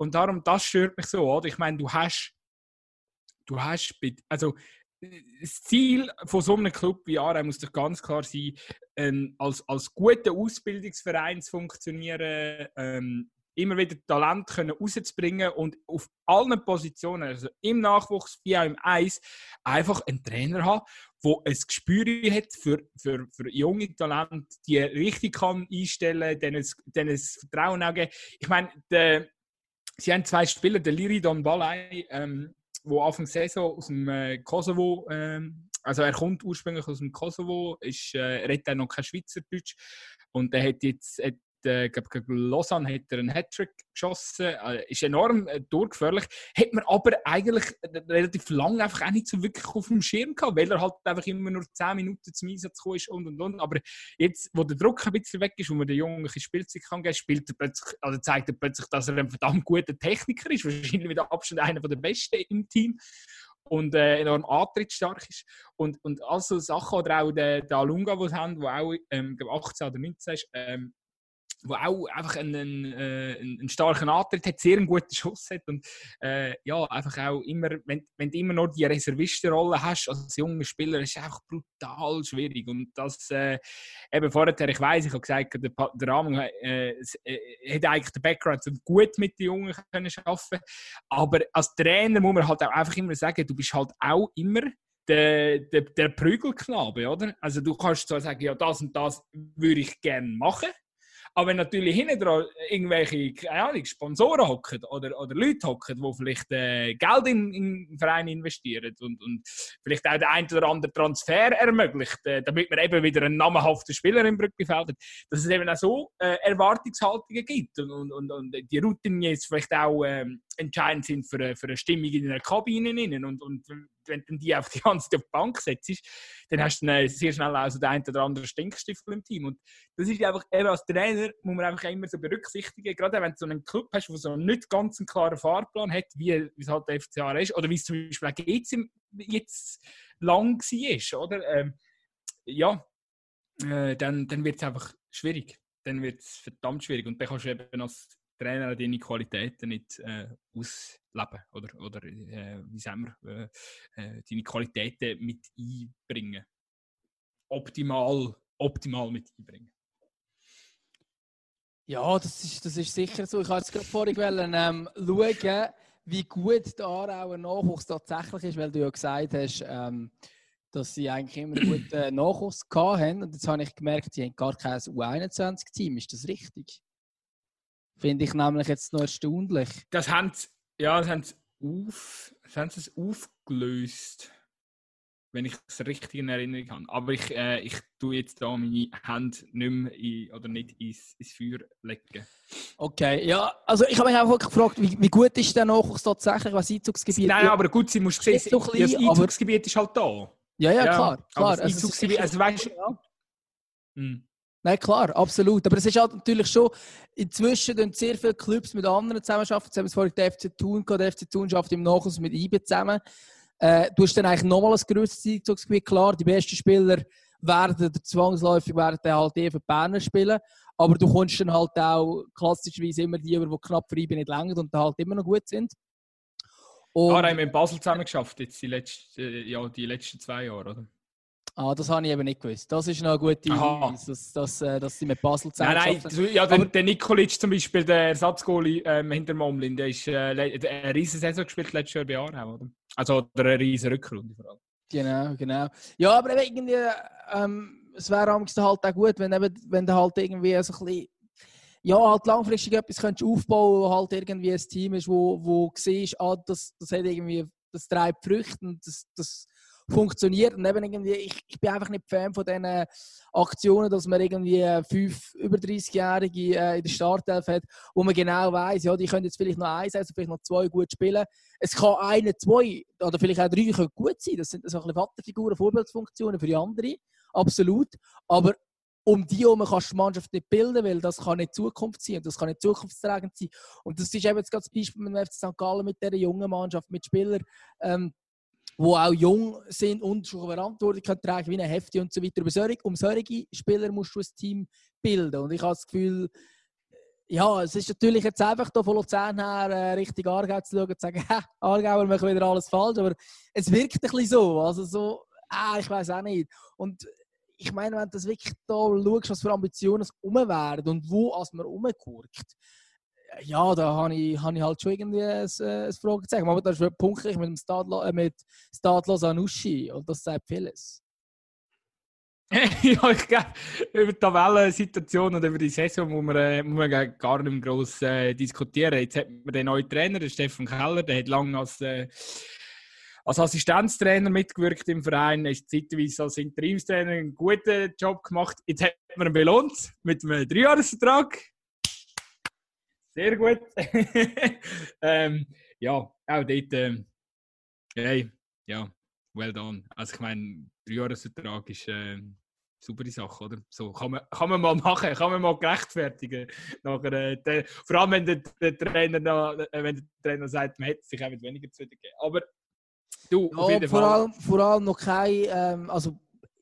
Und darum, das stört mich so, oder? Ich meine, du hast, du hast, also das Ziel von so einem Club wie Aarau muss doch ganz klar sein, ähm, als, als guter Ausbildungsverein zu funktionieren, ähm, immer wieder Talent können rauszubringen und auf allen Positionen, also im Nachwuchs wie auch im Eis, einfach einen Trainer haben, der ein Gespür hat für, für, für junge Talente, die richtig kann einstellen, denen denen es Vertrauen auch geben. Ich meine, der sie haben zwei Spieler, der Liridon Balai, ähm, wo Anfang Saison aus dem äh, Kosovo, ähm, also er kommt ursprünglich aus dem Kosovo, ist, äh, redet auch noch kein Schweizerdeutsch. Und er hat jetzt hat äh, Lausanne hat er einen Hattrick geschossen, äh, ist enorm äh, durchgefährlich. Hat man aber eigentlich relativ lange einfach auch nicht so wirklich auf dem Schirm gehabt, weil er halt einfach immer nur 10 Minuten zum Einsatz gekommen ist und und und. Aber jetzt, wo der Druck ein bisschen weg ist und man den Jungen ein Spielzeug kann geben, spielt er plötzlich, also zeigt er plötzlich, dass er ein verdammt guter Techniker ist, wahrscheinlich mit Abstand einer der besten im Team und äh, enorm antrittstark ist. Und, und also Sachen, oder auch der, der Alunga, den sie haben, der auch ähm, 18 oder 19 ist, ähm, wo auch einfach einen, äh, einen, starken Antritt hat, sehr einen guten Schuss hat und äh, ja, einfach auch immer, wenn, wenn du immer noch die Reservistenrolle hast als junger Spieler, ist es einfach brutal schwierig und das äh, eben vorher, ich weiß, ich habe gesagt, der, der Rahman äh, äh, hat eigentlich den Background um gut mit den Jungen können arbeiten aber als Trainer muss man halt auch einfach immer sagen, du bist halt auch immer der, der, der Prügelknabe, oder? Also du kannst zwar sagen, ja, das und das würde ich gerne machen, aber wenn natürlich hinten dran irgendwelche Ahnung, Sponsoren hocken oder, oder Leute hocken, die vielleicht äh, Geld in, in den Verein investieren und, und vielleicht auch den einen oder anderen Transfer ermöglicht, äh, damit man eben wieder einen namhaften Spieler im Brückenfeld hat, dass es eben auch so äh, Erwartungshaltungen gibt und, und, und, und die Routen jetzt vielleicht auch ähm, entscheidend sind für, für eine Stimmung in einer Kabine. Und, und wenn du die auf die ganze auf die Bank setzt, dann hast du sehr schnell auch so den einen oder anderen Stinkstiefel im Team. Und das ist einfach, eben als Trainer muss man einfach immer so berücksichtigen, gerade wenn du so einen Club hast, der so nicht ganz einen klaren Fahrplan hat, wie, wie es halt der FCA ist, oder wie es zum Beispiel auch jetzt, jetzt lang war, oder? Ähm, ja, äh, dann, dann wird es einfach schwierig. Dann wird es verdammt schwierig. Und dann kannst du eben als Trainer deine Qualitäten nicht äh, ausleben oder, oder äh, wie sagen wir, äh, äh, deine Qualitäten mit einbringen. Optimal, optimal mit einbringen. Ja, das ist, das ist sicher so. Ich wollte jetzt gerade vorhin ähm, schauen, wie gut der Aarauer Nachwuchs tatsächlich ist, weil du ja gesagt hast, ähm, dass sie eigentlich immer einen guten Nachwuchs hatten. Und jetzt habe ich gemerkt, sie haben gar kein U21-Team. Ist das richtig? Finde ich nämlich jetzt noch erstaunlich. Das haben sie, ja, das haben sie, auf, das haben sie aufgelöst. Wenn ich es richtig in Erinnerung habe. Aber ich, äh, ich tue jetzt da meine Hände nicht mehr in, oder nicht ins, ins Feuer legen. Okay, ja, also ich habe mich einfach gefragt, wie, wie gut ist der Nachwuchs tatsächlich, was Einzugsgebiet Nein, aber gut, sie muss sehen, das Einzugsgebiet aber... ist halt da. Ja, ja, klar. klar. das also Einzugsgebiet, also weißt du, ja. Nein, klar, absolut. Aber es ist halt natürlich schon, inzwischen tun sehr viele Clubs mit anderen zusammenarbeiten. Wir vorhin den FC Thun gehabt. Der FC Thun schafft im Nachhinein mit IBE zusammen. Äh, du hast dann eigentlich nochmal ein grösseres Einzugsgebiet. Klar, die besten Spieler werden zwangsläufig werden halt eher für Berner spielen. Aber du kommst dann halt auch klassischerweise immer die, die knapp für IBE nicht länger und halt immer noch gut sind. Und, ah, haben wir in Basel zusammen geschafft, jetzt die letzten, ja, die letzten zwei Jahre, oder? Ah, das habe ich eben nicht gewusst. Das ist noch eine gute Hinweis, dass, dass, äh, dass sie mit Basel zusammen Nein, nein, ja, der, der Nikolic zum Beispiel, der Ersatzgoalie ähm, hinter Momlin, der ist äh, eine riesige Saison gespielt letztes Jahr bei Aarau, oder? Also oder eine riesige Rückrunde vor allem. Genau, genau. Ja, aber irgendwie, ähm, es wäre halt auch gut, wenn, eben, wenn du halt irgendwie so ein bisschen ja, halt langfristig etwas könntest aufbauen, wo halt irgendwie ein Team ist, wo, wo siehst, ah, das, das hat irgendwie, das treibt Früchte und das, das funktioniert. Und eben irgendwie, ich, ich bin einfach nicht Fan von diesen Aktionen, dass man irgendwie fünf über 30-Jährige äh, in der Startelf hat, wo man genau weiß, ja, die können jetzt vielleicht noch eins, also vielleicht noch zwei gut spielen. Es kann eine, zwei oder vielleicht auch drei können gut sein. Das sind so ein bisschen Vaterfiguren, Vorbildsfunktionen für die anderen. Absolut. Aber um die herum kannst du die Mannschaft nicht bilden, weil das kann nicht Zukunft sein und das kann nicht zukunftstragend sein. Und das ist eben jetzt das Beispiel mit dem FC St. Gallen, mit dieser jungen Mannschaft, mit Spielern, ähm, die auch jung sind und schon Verantwortung können tragen, wie ein Hefti und so weiter. Aber solche, um solche Spieler musst du ein Team bilden. Und ich habe das Gefühl, ja, es ist natürlich jetzt einfach da von Luzern her äh, richtig Aargau zu schauen und zu sagen, Aargauer machen wieder alles falsch, aber es wirkt ein bisschen so. Also so, ah, ich weiß auch nicht. Und ich meine, wenn du das wirklich da schaust, was für Ambitionen es rum und wo als man rumguckt, ja, da habe ich, hab ich halt schon irgendwie ein, äh, ein Fragezeichen. Aber da ist punktlich mit dem Stadlo, äh, mit Stadlos Anuschi und das sagt vieles. ja, ich glaube, über die Tabellensituation und über die Saison muss man, äh, muss man gar nicht gross äh, diskutieren. Jetzt hat man den neuen Trainer, den Stefan Keller, der hat lange als äh, als Assistenztrainer mitgewirkt im Verein, ist zeitweise als Interimstrainer einen guten Job gemacht. Jetzt hat man ihn belohnt mit einem Dreijahresvertrag. Sehr gut. ähm, ja, auch dort, ähm, hey, ja, well done. Also ich meine, Dreijahresvertrag ist äh, eine super Sache, oder? So kann man, kann man mal machen, kann man mal gerechtfertigen. Nachher, äh, der, vor allem, wenn der, der Trainer, noch, äh, wenn der Trainer sagt, man hätte sich auch mit weniger zu geben. Aber Du, ja, vor, allem, vor allem noch kein, ähm, also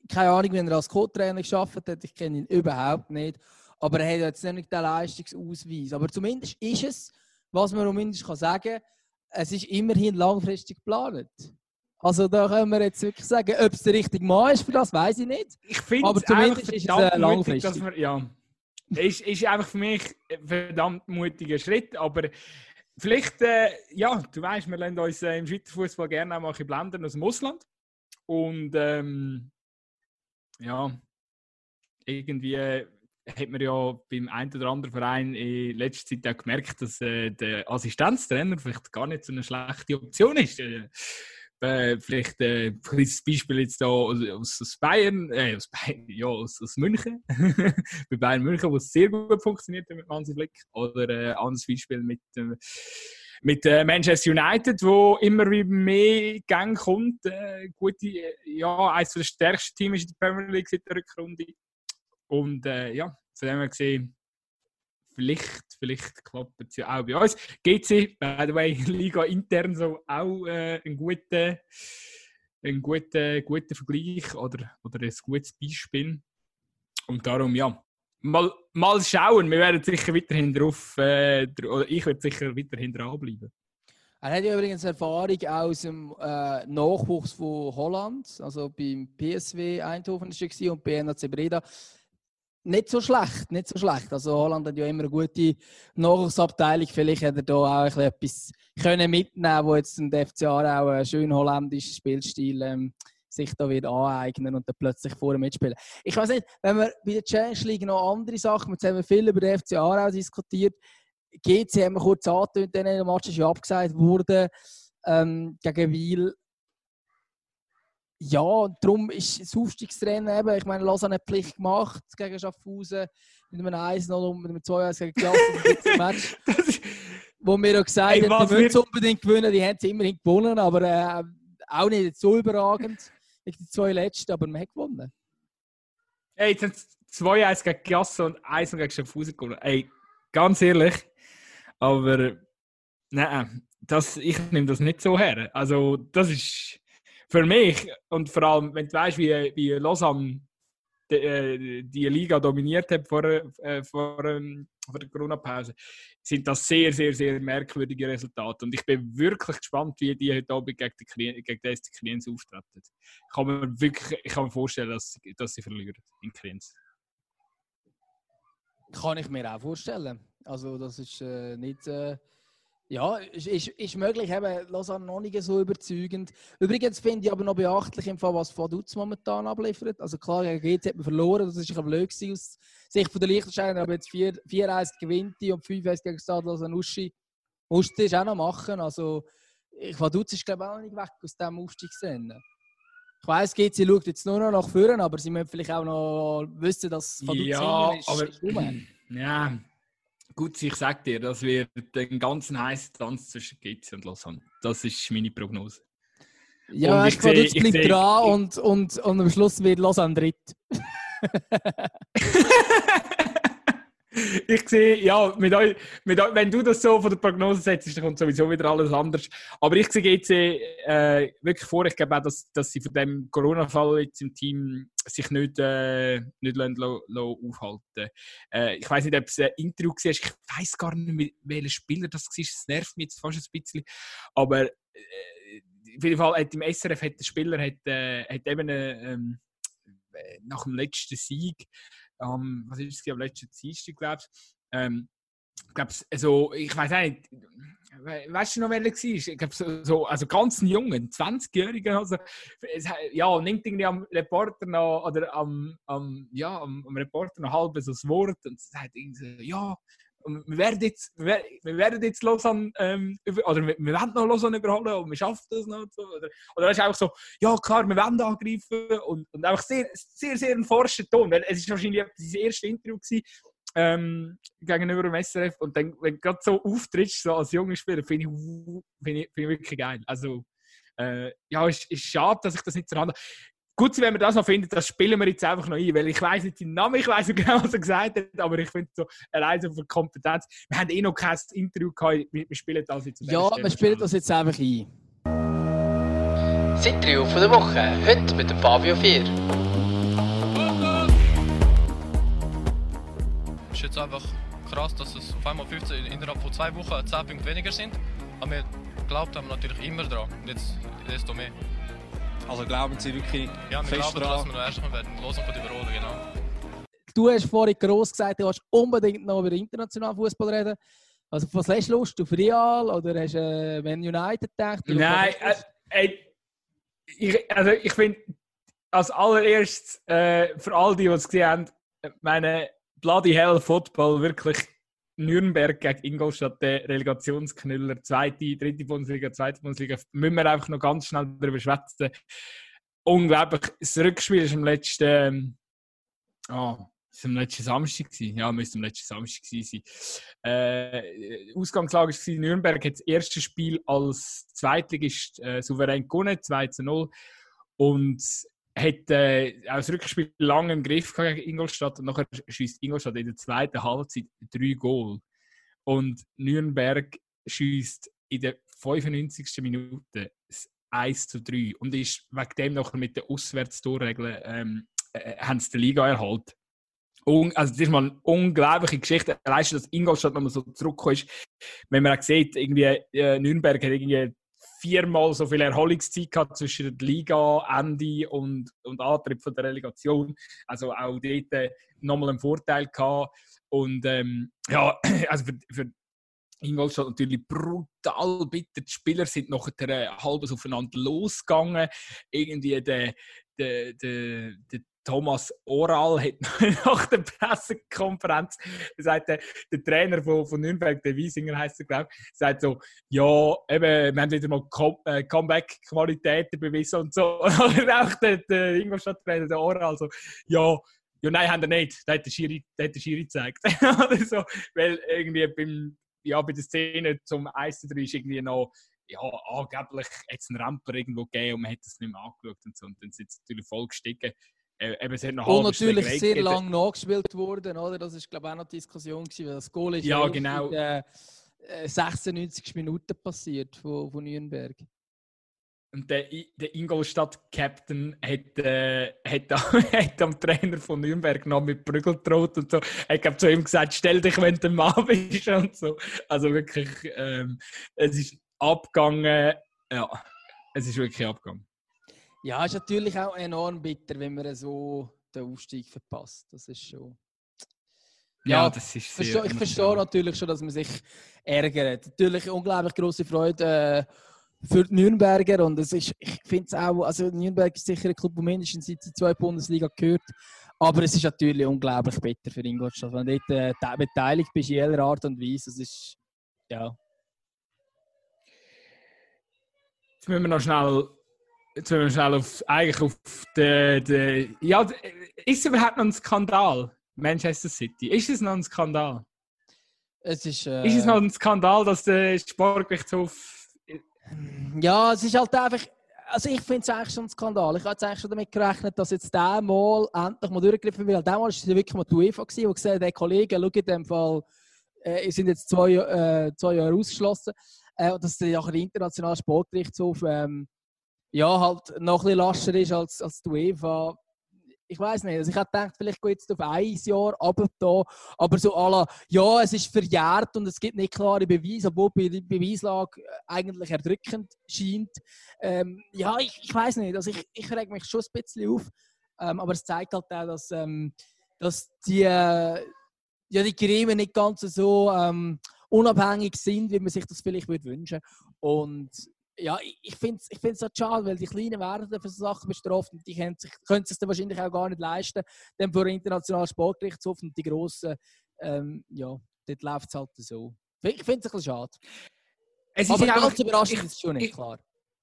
keine Ahnung, wenn er als Co-Trainer geschafft hat, ich kenne ihn überhaupt nicht. Aber er hat jetzt nicht den Leistungsausweis. Aber zumindest ist es, was man zumindest kann sagen kann, es ist immerhin langfristig geplant. Also da können wir jetzt wirklich sagen, ob es der richtige Mann ist für das, weiß ich nicht. Ich finde aber zumindest ist es äh, langfristig. Mutig, wir, ja, ist, ist einfach für mich ein verdammt mutiger Schritt, aber Vielleicht, äh, ja, du weißt, wir lernen uns äh, im Schweizer Fußball gerne auch mal ein blenden aus dem Ausland. Und ähm, ja, irgendwie äh, hat man ja beim einen oder anderen Verein in letzter Zeit auch gemerkt, dass äh, der Assistenztrainer vielleicht gar nicht so eine schlechte Option ist. Äh, äh, vielleicht äh, ein kleines Beispiel jetzt da aus, aus Bayern, äh, aus Bayern, ja, aus, aus München. Bei Bayern München, wo es sehr gut funktioniert mit Hansi Flick. Oder äh, ein anderes Beispiel mit, äh, mit äh, Manchester United, wo immer wie mehr Gang kommt. Äh, gute, ja, eines der stärksten Teams in der Premier League seit der Rückrunde. Und äh, ja, von dem her gesehen, vielleicht, vielleicht klappt es ja auch bei uns. GC, by the way, Liga intern so auch äh, ein guter, ein guter, guter Vergleich oder, oder ein gutes Beispiel. Und darum, ja, mal, mal schauen. Wir werden sicher weiterhin drauf, äh, oder ich werde sicher weiterhin dranbleiben. Er hat ja übrigens Erfahrung aus dem äh, Nachwuchs von Holland, also beim PSW Eindhoven war und bei NAC Breda nicht so schlecht, nicht so schlecht. Also Holland hat ja immer eine gute Nachwuchsabteilung. Vielleicht hätte er da auch etwas können mitnehmen, wo jetzt ein FCA auch einen schönen holländischen Spielstil ähm, sich da wird aneignen und dann plötzlich vorne mitspielen. Ich weiß nicht, wenn wir bei der Challenge League noch andere Sachen, jetzt haben wir viel über den FCA auch diskutiert. GC haben wir kurz angetönt, den Match ist ja abgesagt worden ähm, gegen Wiel ja, und darum ist das Aufstiegsrennen eben, ich meine, Lausanne hat Pflicht gemacht gegen Schaffhausen mit einem 1 0 und mit einem 2 1 gegen Klasse Match. wo wir auch gesagt haben, die müssen unbedingt gewinnen, die haben es immerhin gewonnen, aber äh, auch nicht so überragend wie die zwei letzten, aber wir haben gewonnen. Hey, jetzt haben 2 1 gegen Klasse und 1 gegen Schaffhausen gewonnen. Ey, ganz ehrlich, aber nein, das, ich nehme das nicht so her. Also, das ist für mich und vor allem, wenn du weißt, wie, wie Lausanne die, äh, die Liga dominiert hat vor, äh, vor, ähm, vor der Corona-Pause, sind das sehr, sehr, sehr merkwürdige Resultate. Und ich bin wirklich gespannt, wie die heute Abend gegen die, Klien, gegen die SC Kriens auftreten. Ich kann mir wirklich ich kann mir vorstellen, dass, dass sie verlieren in Kriens. Kann ich mir auch vorstellen. Also das ist äh, nicht... Ja, ist, ist, ist möglich, eben Lausanne noch nicht so überzeugend. Übrigens finde ich aber noch beachtlich, im Fall, was Vaduz momentan abliefert. Also klar, gegen GC hat man verloren, das ist ein blöd aus Sicht der Liechtensteiner, aber jetzt 4-1 gewinnt und 5-1 gegen Stade Lausanne-Uschi. Musste es auch noch machen. Also, Vaduz ist glaube ich auch nicht weg aus diesem Aufstiegsrennen. Ich weiss, GC schaut jetzt nur noch nach vorne, aber sie müssen vielleicht auch noch wissen, dass Vaduz ja, ist. Aber, ist ja, Gut, ich sage dir, das wird ein ganz heißer Tanz zwischen GC und Lausanne. Das ist meine Prognose. Ja, ich sehe, jetzt bleibt dran und, und, und am Schluss wird Lausanne dritt. ich sehe, ja, mit euch, mit euch, wenn du das so von der Prognose setzt, dann kommt sowieso wieder alles anders. Aber ich sehe jetzt äh, wirklich vor, ich glaube auch, dass, dass sie von dem Corona-Fall jetzt im Team sich nicht, äh, nicht lassen, lassen, aufhalten äh, Ich weiß nicht, ob es ein Interview war, ich weiß gar nicht, welcher Spieler das war, es nervt mich jetzt fast ein bisschen. Aber äh, auf jeden Fall hat im SRF hat der Spieler hat, äh, hat eben äh, ähm, nach dem letzten Sieg ähm, was ist es, am letzten Dienstag, glaube ich. Ähm, glaub's, also, ich weiß nicht, weißt du noch, wer er war? Ich glaube, so, so, also ganz jungen, 20-Jährigen. Also, ja, nimmt irgendwie am Reporter noch, oder am, am, ja, am, am Reporter noch halb so das Wort und sagt irgendwie so, ja, wir werden jetzt, wir, wir ähm, oder wir, werden noch Lausanne überholen und wir schaffen das noch. So. Oder, oder es ist einfach so, ja klar, wir werden angreifen und, und einfach sehr, sehr, sehr ein forscher Ton. Weil es war wahrscheinlich das erste Interview gewesen, ähm, gegenüber dem SRF und dann, wenn du gerade so auftrittst, so als junger Spieler, finde ich, find ich, find ich wirklich geil. Also, äh, ja, es ist, ist schade, dass ich das nicht zur Hand habe. Gut, wenn wir das noch finden, das spielen wir jetzt einfach noch ein, weil ich weiß nicht seinen Namen, ich weiß nicht genau, was er gesagt hat, aber ich finde so, allein so von Kompetenz. Wir haben eh noch kein Interview gehabt, wir, wir spielen das jetzt. Ja, wir spielen das jetzt einfach ein. Das Interview von der Woche, heute mit dem Fabio 4. Es ist jetzt einfach krass, dass es auf einmal 15 innerhalb von zwei Wochen 10 Punkte weniger sind. Aber wir glaubt haben natürlich immer dran. Und jetzt desto mehr. Also glauben Sie wirklich ja, wir glauben, dran? dass wir erstmal werden Losung von überholen, genau. Du hast vorhin gross gesagt, du willst unbedingt noch über internationalen Fußball reden. Also was hast du Lust? Auf Real oder hast du äh, Man United gedacht? Nein, äh, ich, also ich finde, als allererstes äh, für all die, die es gesehen haben, meine Bloody Hell Football wirklich Nürnberg gegen Ingolstadt, der Relegationsknüller, zweite, dritte Bundesliga, zweite Bundesliga, müssen wir einfach noch ganz schnell darüber schwätzen. Unglaublich. Das Rückspiel ist am letzten, oh, ist am letzten Samstag gewesen. Ja, müsste am letzten Samstag gewesen sein. Äh, Ausgangslage war Nürnberg hat das erste Spiel als Zweitligist äh, souverän gewonnen, 2 zu 0. Und hat äh, auch das Rückspiel lange im Griff gegen Ingolstadt und nachher schießt Ingolstadt in der zweiten Halbzeit drei Goal. Und Nürnberg schießt in der 95. Minute 1 zu 3 und ist wegen dem nachher mit den Auswärtstorregeln ähm, äh, haben sie die Liga erhalten. Un also das ist mal eine unglaubliche Geschichte. Allein dass Ingolstadt nochmal so zurückkommt, wenn man auch sieht, irgendwie äh, Nürnberg hat irgendwie viermal so viel Erholungszeit gehabt zwischen der Liga-Ende und, und Antritt von der Relegation. Also auch dort äh, nochmal einen Vorteil gehabt. Und ähm, ja, also für, für Ingolstadt natürlich brutal bitter. Die Spieler sind noch äh, halbes aufeinander losgegangen. Irgendwie der, der, der, der Thomas Oral hat nach der Pressekonferenz sagt der, der Trainer von, von Nürnberg, der Wiesinger heißt er, glaube ich, sagt so, ja, eben, wir haben wieder mal äh, Comeback-Qualitäten bewiesen und so. Und auch der, der Ingolstadt-Trainer, der Oral, so, ja, ja, nein, haben wir nicht. Da hat der Schiri, der hat der Schiri gezeigt. Oder so, weil irgendwie beim, ja, bei der Szene zum 1 3 ist irgendwie noch ja, angeblich jetzt einen Ramper irgendwo gegeben und man hat das nicht mehr angeschaut und so. Und dann sind sie natürlich voll gestiegen. Äh, eben, es hat noch und natürlich sehr lang nachgespielt worden, oder? Das ist glaube ich auch noch die Diskussion gewesen, weil das Goal ist ja, genau. in äh, 96 Minuten passiert von, von Nürnberg. Und der, der Ingolstadt-Captain hat, äh, hat, hat am Trainer von Nürnberg noch mit Prügel gedroht und so. Er hat zu ihm gesagt, stell dich, wenn du Mann bist und so. Also wirklich, ähm, es ist abgegangen. Ja, es ist wirklich abgegangen. Ja, ist natürlich auch enorm bitter, wenn man so den Aufstieg verpasst. Das ist schon. Ja, Ja, das ist Ich sehr verstehe, ich verstehe natürlich schon, dass man sich ärgert. Natürlich unglaublich große Freude äh, für die Nürnberger und es ist, ich finde es auch, also Nürnberg ist sicher ein Club, der mindestens seit die zwei Bundesliga gehört, aber es ist natürlich unglaublich bitter für Ingolstadt, wenn du dort äh, te- beteiligt bist in jeder Art und Weise. Es ist, ja. Jetzt müssen wir noch schnell, jetzt müssen wir schnell auf, eigentlich auf den, den ja, ist es überhaupt noch ein Skandal, Manchester City? Ist es noch ein Skandal? Es ist, äh, Ist es noch ein Skandal, dass der Sportgerichtshof Ja, es ist halt einfach. Also ich finde es eigentlich schon ein Skandal. Ich habe jetzt eigentlich schon damit gerechnet, dass jetzt der mal endlich mal durchgegriffen wird. Weil Mal war es wirklich mal die UEFA, gewesen, die gesagt hat, hey Kollegen, schau in dem Fall, äh, sind jetzt zwei, äh, zwei Jahre ausgeschlossen. Äh, und dass der internationale Sportgerichtshof ähm, ja, halt noch ein bisschen lascher ist als, als die UEFA. Ich weiß nicht. Also ich hätte gedacht, vielleicht geht es auf ein Jahr aber da. Aber so la, ja, es ist verjährt und es gibt nicht klare Beweise, obwohl die Beweislage äh, eigentlich erdrückend scheint. Ähm, ja, ich, ich weiß nicht. Also ich, ich reg mich schon ein bisschen auf. Ähm, aber es zeigt halt auch, dass, ähm, dass die, äh, ja, die Gremien nicht ganz so ähm, unabhängig sind, wie man sich das vielleicht würde wünschen Und ja, ich- finde es ich find's halt schade, weil die Kleinen werden für so Sachen bestraft und die können sich, können sich dann wahrscheinlich auch gar nicht leisten, dann vor internationalen Sportgerichtshof und die Grossen, ähm, ja, dort läuft es halt so. Ich finde es ein bisschen schade. Es Aber ist einfach, ganz überraschend ich- ist es schon nicht, ich- klar.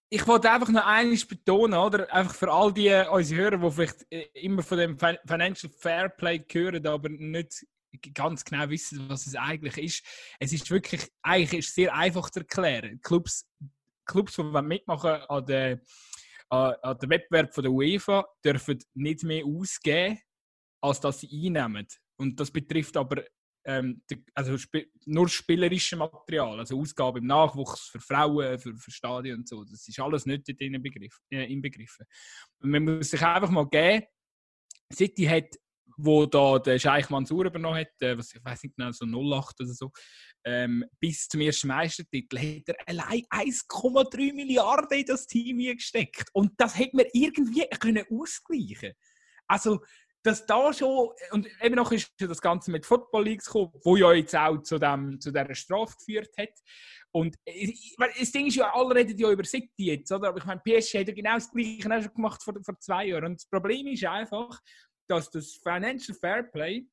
ich wollte einfach noch eines betonen, oder? Einfach für all die äh, unsere Hörer, die vielleicht äh, immer von dem Fin- Financial Fair Play hören, aber nicht ganz genau wissen, was es eigentlich ist. Es ist wirklich, eigentlich ist es sehr einfach zu erklären. Clubs, Clubs die mitmachen an der, an, der Wettbewerb von der UEFA, dürfen nicht mehr ausgeben, als dass sie einnehmen. Und das betrifft aber ähm, also nur spielerische Material, also Ausgaben im Nachwuchs für Frauen, für, für Stadien und so. Das ist alles nicht dort drin begriff, äh, inbegriffen. Man muss sich einfach mal geben, City hat, wo da der Scheich Mansour übernommen hat, äh, was ich weiß nicht genau, so 08 oder so, ähm, bis zum ersten Meistertitel hat er allein 1,3 Milliarden in das Team gesteckt. Und das hätte man irgendwie können ausgleichen Also, dass da schon, und eben noch ist das Ganze mit Football Leagues gekommen, wo ja jetzt auch zu, dem, zu dieser Strafe geführt hat. Und das Ding ist ja, alle reden ja über City jetzt, oder? Aber ich meine, PSG hat ja genau das Gleiche auch schon gemacht vor, vor zwei Jahren. Und das Problem ist einfach, dass das Financial Fairplay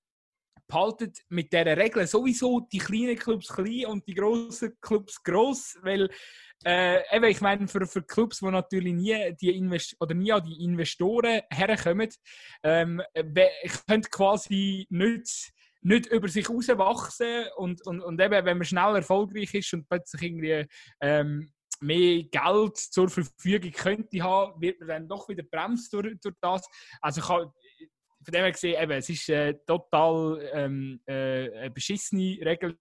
behaltet mit dieser Regel sowieso die kleinen Clubs klein und die grossen Clubs gross, weil äh, eben, ich meine, für, für Clubs, die natürlich nie, die Invest oder nie an die Investoren herkommen, ähm, können quasi nicht, nicht über sich herauswachsen und, und, und eben, wenn man schnell erfolgreich ist und plötzlich irgendwie ähm, mehr Geld zur Verfügung könnte haben, wird man dann doch wieder bremst durch, durch das. Also habe von dem her gesehen, eben, es ist äh, total ähm, äh, eine beschissene Regelung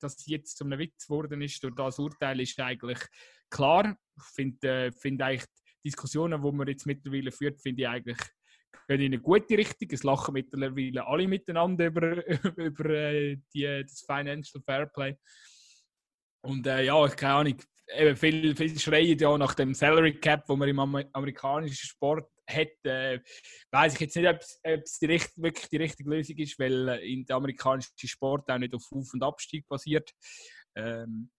dass sie jetzt zum Witz geworden ist. Durch das Urteil ist eigentlich klar. Ich finde äh, find eigentlich die Diskussionen, die man jetzt mittlerweile führt, finde ich eigentlich gehen in eine gute Richtung. Es lachen mittlerweile alle miteinander über, über äh, die, das Financial Fairplay. Und äh, ja, keine Ahnung, eben viel, viel schreien ja nach dem Salary Cap, wo man im Amer amerikanischen Sport hat. Äh, weiß ich jetzt nicht, ob es, wirklich die richtige Lösung ist, weil äh, in der amerikanischen Sport auch nicht auf Auf- und Abstieg basiert. Ähm,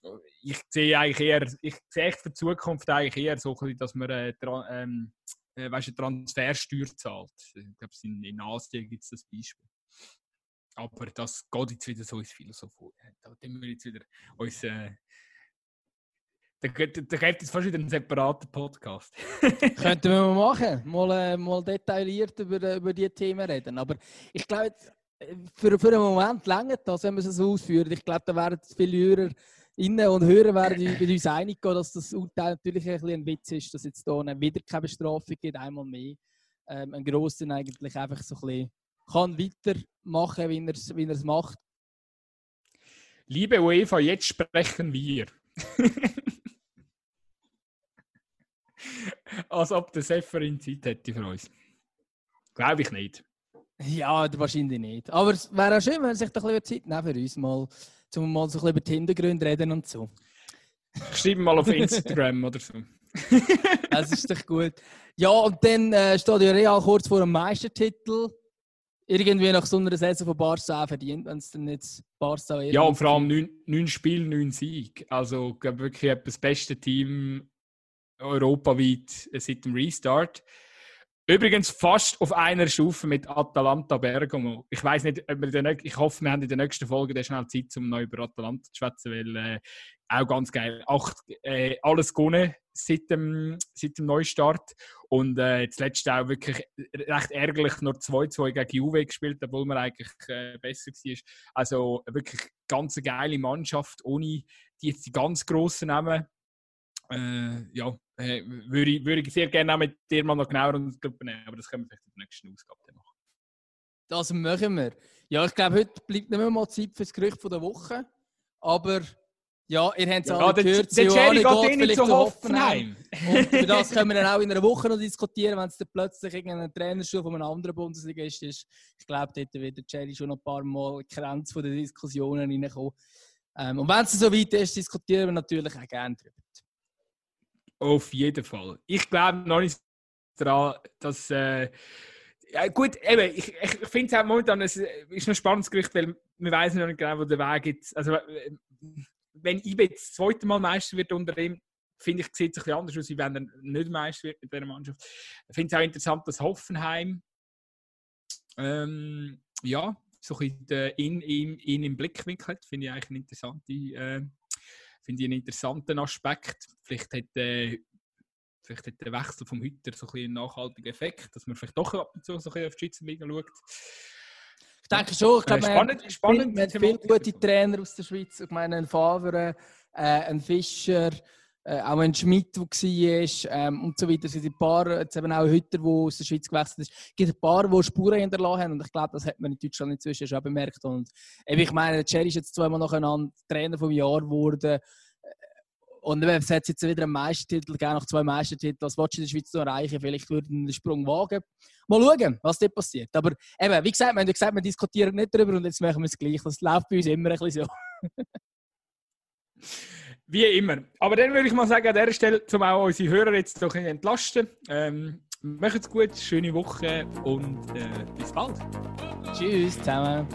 ich sehe eigentlich eher, ich sehe echt für die Zukunft eigentlich eher so, dass man äh, tra- ähm, äh, weißt, du, Transfersteuer zahlt. Ich glaube, in, in Asien gibt es das Beispiel. Aber das geht jetzt wieder so ins Philosophie. Da tun wir jetzt wieder uns. Äh, da gibt da gibt es fast wieder einen separaten Podcast. Könnten wir mal machen, mal, äh, mal detailliert über, äh, über diese Themen reden. Aber ich glaube, für, für einen Moment länger das, wenn wir es so ausführen. Ich glaube, da werden viele Hörer innen und Hörer werden mit uns einig gehen, dass das Urteil natürlich ein, bisschen ein Witz ist, dass jetzt hier wieder keine Bestrafung gibt, einmal mehr. Ähm, ein Grossen eigentlich einfach so ein bisschen kann weitermachen, wie er es wie er es macht. Liebe UEFA, jetzt sprechen wir. Als ob der Seferin Zeit hätte für uns. Glaube ich nicht. Ja, wahrscheinlich nicht. Aber es wäre auch schön, wenn er sich doch ein bisschen Zeit nehmen für uns, mal, zum mal so ein bisschen über die Hintergründe reden und so. Ich schreibe mal auf Instagram oder so. Das ist doch gut. Ja, und dann äh, steht ja Real kurz vor dem Meistertitel. irgendwie nach so einer Saison von Barca auch verdient, wenn es dann nicht Barca Ja, und vor allem neun, neun Spiele, neun Sieg. Also ich glaube wirklich das beste Team europaweit seit dem Restart. Übrigens fast auf einer Stufe mit Atalanta Bergamo. Ich weiß nicht, ob wir den, ich hoffe, wir haben in der nächsten Folge dann schnell Zeit, um noch über Atalanta zu schwätzen, weil äh, auch ganz geil. Acht, äh, alles gewonnen seit dem, seit dem Neustart. Und äh, letzte auch wirklich recht ärgerlich nur 2-2 gegen Juve gespielt, obwohl man eigentlich äh, besser war. Also wirklich ganz geile Mannschaft, ohne die jetzt die ganz grossen Namen. Äh, ja, äh, würde, ich, würde ich sehr gerne auch mit dir mal noch genauer unter die nehmen, aber das können wir vielleicht in der nächsten Ausgabe machen. Das machen wir. Ja, ich glaube, heute bleibt nicht mehr mal Zeit für das Gerücht der Woche. Aber ja, ihr habt es Ja, alle der, gehört. der Jerry geht geht eh nicht zu zu Hoffenheim. Und über das können wir dann auch in einer Woche noch diskutieren, wenn es dann plötzlich irgendein Trainerstuhl von einem anderen Bundesligist ist. Ich glaube, dort wird der Jerry schon ein paar Mal Grenz von den Diskussionen reinkommen. Ähm, und wenn es so weit ist, diskutieren wir natürlich auch gerne darüber. Auf jeden Fall. Ich glaube noch nicht daran, dass. Äh, ja, gut, eben, ich, ich finde es auch momentan, es ist noch ein spannendes Gerücht, weil wir wissen noch nicht genau, wo der Weg ist. Also, äh, wenn jetzt das zweite Mal Meister wird unter ihm, finde ich, sieht es ein bisschen anders aus, wie wenn er nicht Meister wird mit dieser Mannschaft. Ich finde es auch interessant, dass Hoffenheim ähm, ja, so ein bisschen ihn, ihn, ihn im Blickwinkel. Finde ich eigentlich eine interessante, äh, finde ich einen interessanten Aspekt. Vielleicht hat, äh, vielleicht hat der Wechsel vom Hütter so ein bisschen einen nachhaltigen Effekt, dass man vielleicht doch ab und zu so ein bisschen auf die Schweizer Liga schaut. Ich denke schon, ich glaube, Äh, wir spannend- haben spannend wir haben viele gute Trainer aus der Schweiz. Ich meine, ein Favre, äh, ein Fischer, äh, auch ein Schmidt, der war ähm, und so weiter. Es gibt ein paar, jetzt eben auch Hütter, der aus der Schweiz gewechselt ist. Es gibt ein paar, die Spuren hinterlassen haben und ich glaube, das hat man in Deutschland inzwischen schon bemerkt. Und eben, ich meine, Jerry ist jetzt zweimal nacheinander Trainer vom Jahr geworden. Und eben, es jetzt wieder einen Meistertitel, gerne noch zwei Meistertitel. Was willst du in der Schweiz noch erreichen? Vielleicht würden den Sprung wagen. Mal schauen, was dort passiert. Aber eben, wie gesagt, wir haben ja gesagt, wir diskutieren nicht darüber und jetzt machen wir es gleich. Das läuft bei uns immer ein bisschen so. Wie immer. Aber dann würde ich mal sagen, an dieser Stelle, um auch unsere Hörer jetzt doch ein bisschen entlasten. Ähm, macht's gut, schöne Woche und äh, bis bald. Tschüss zusammen.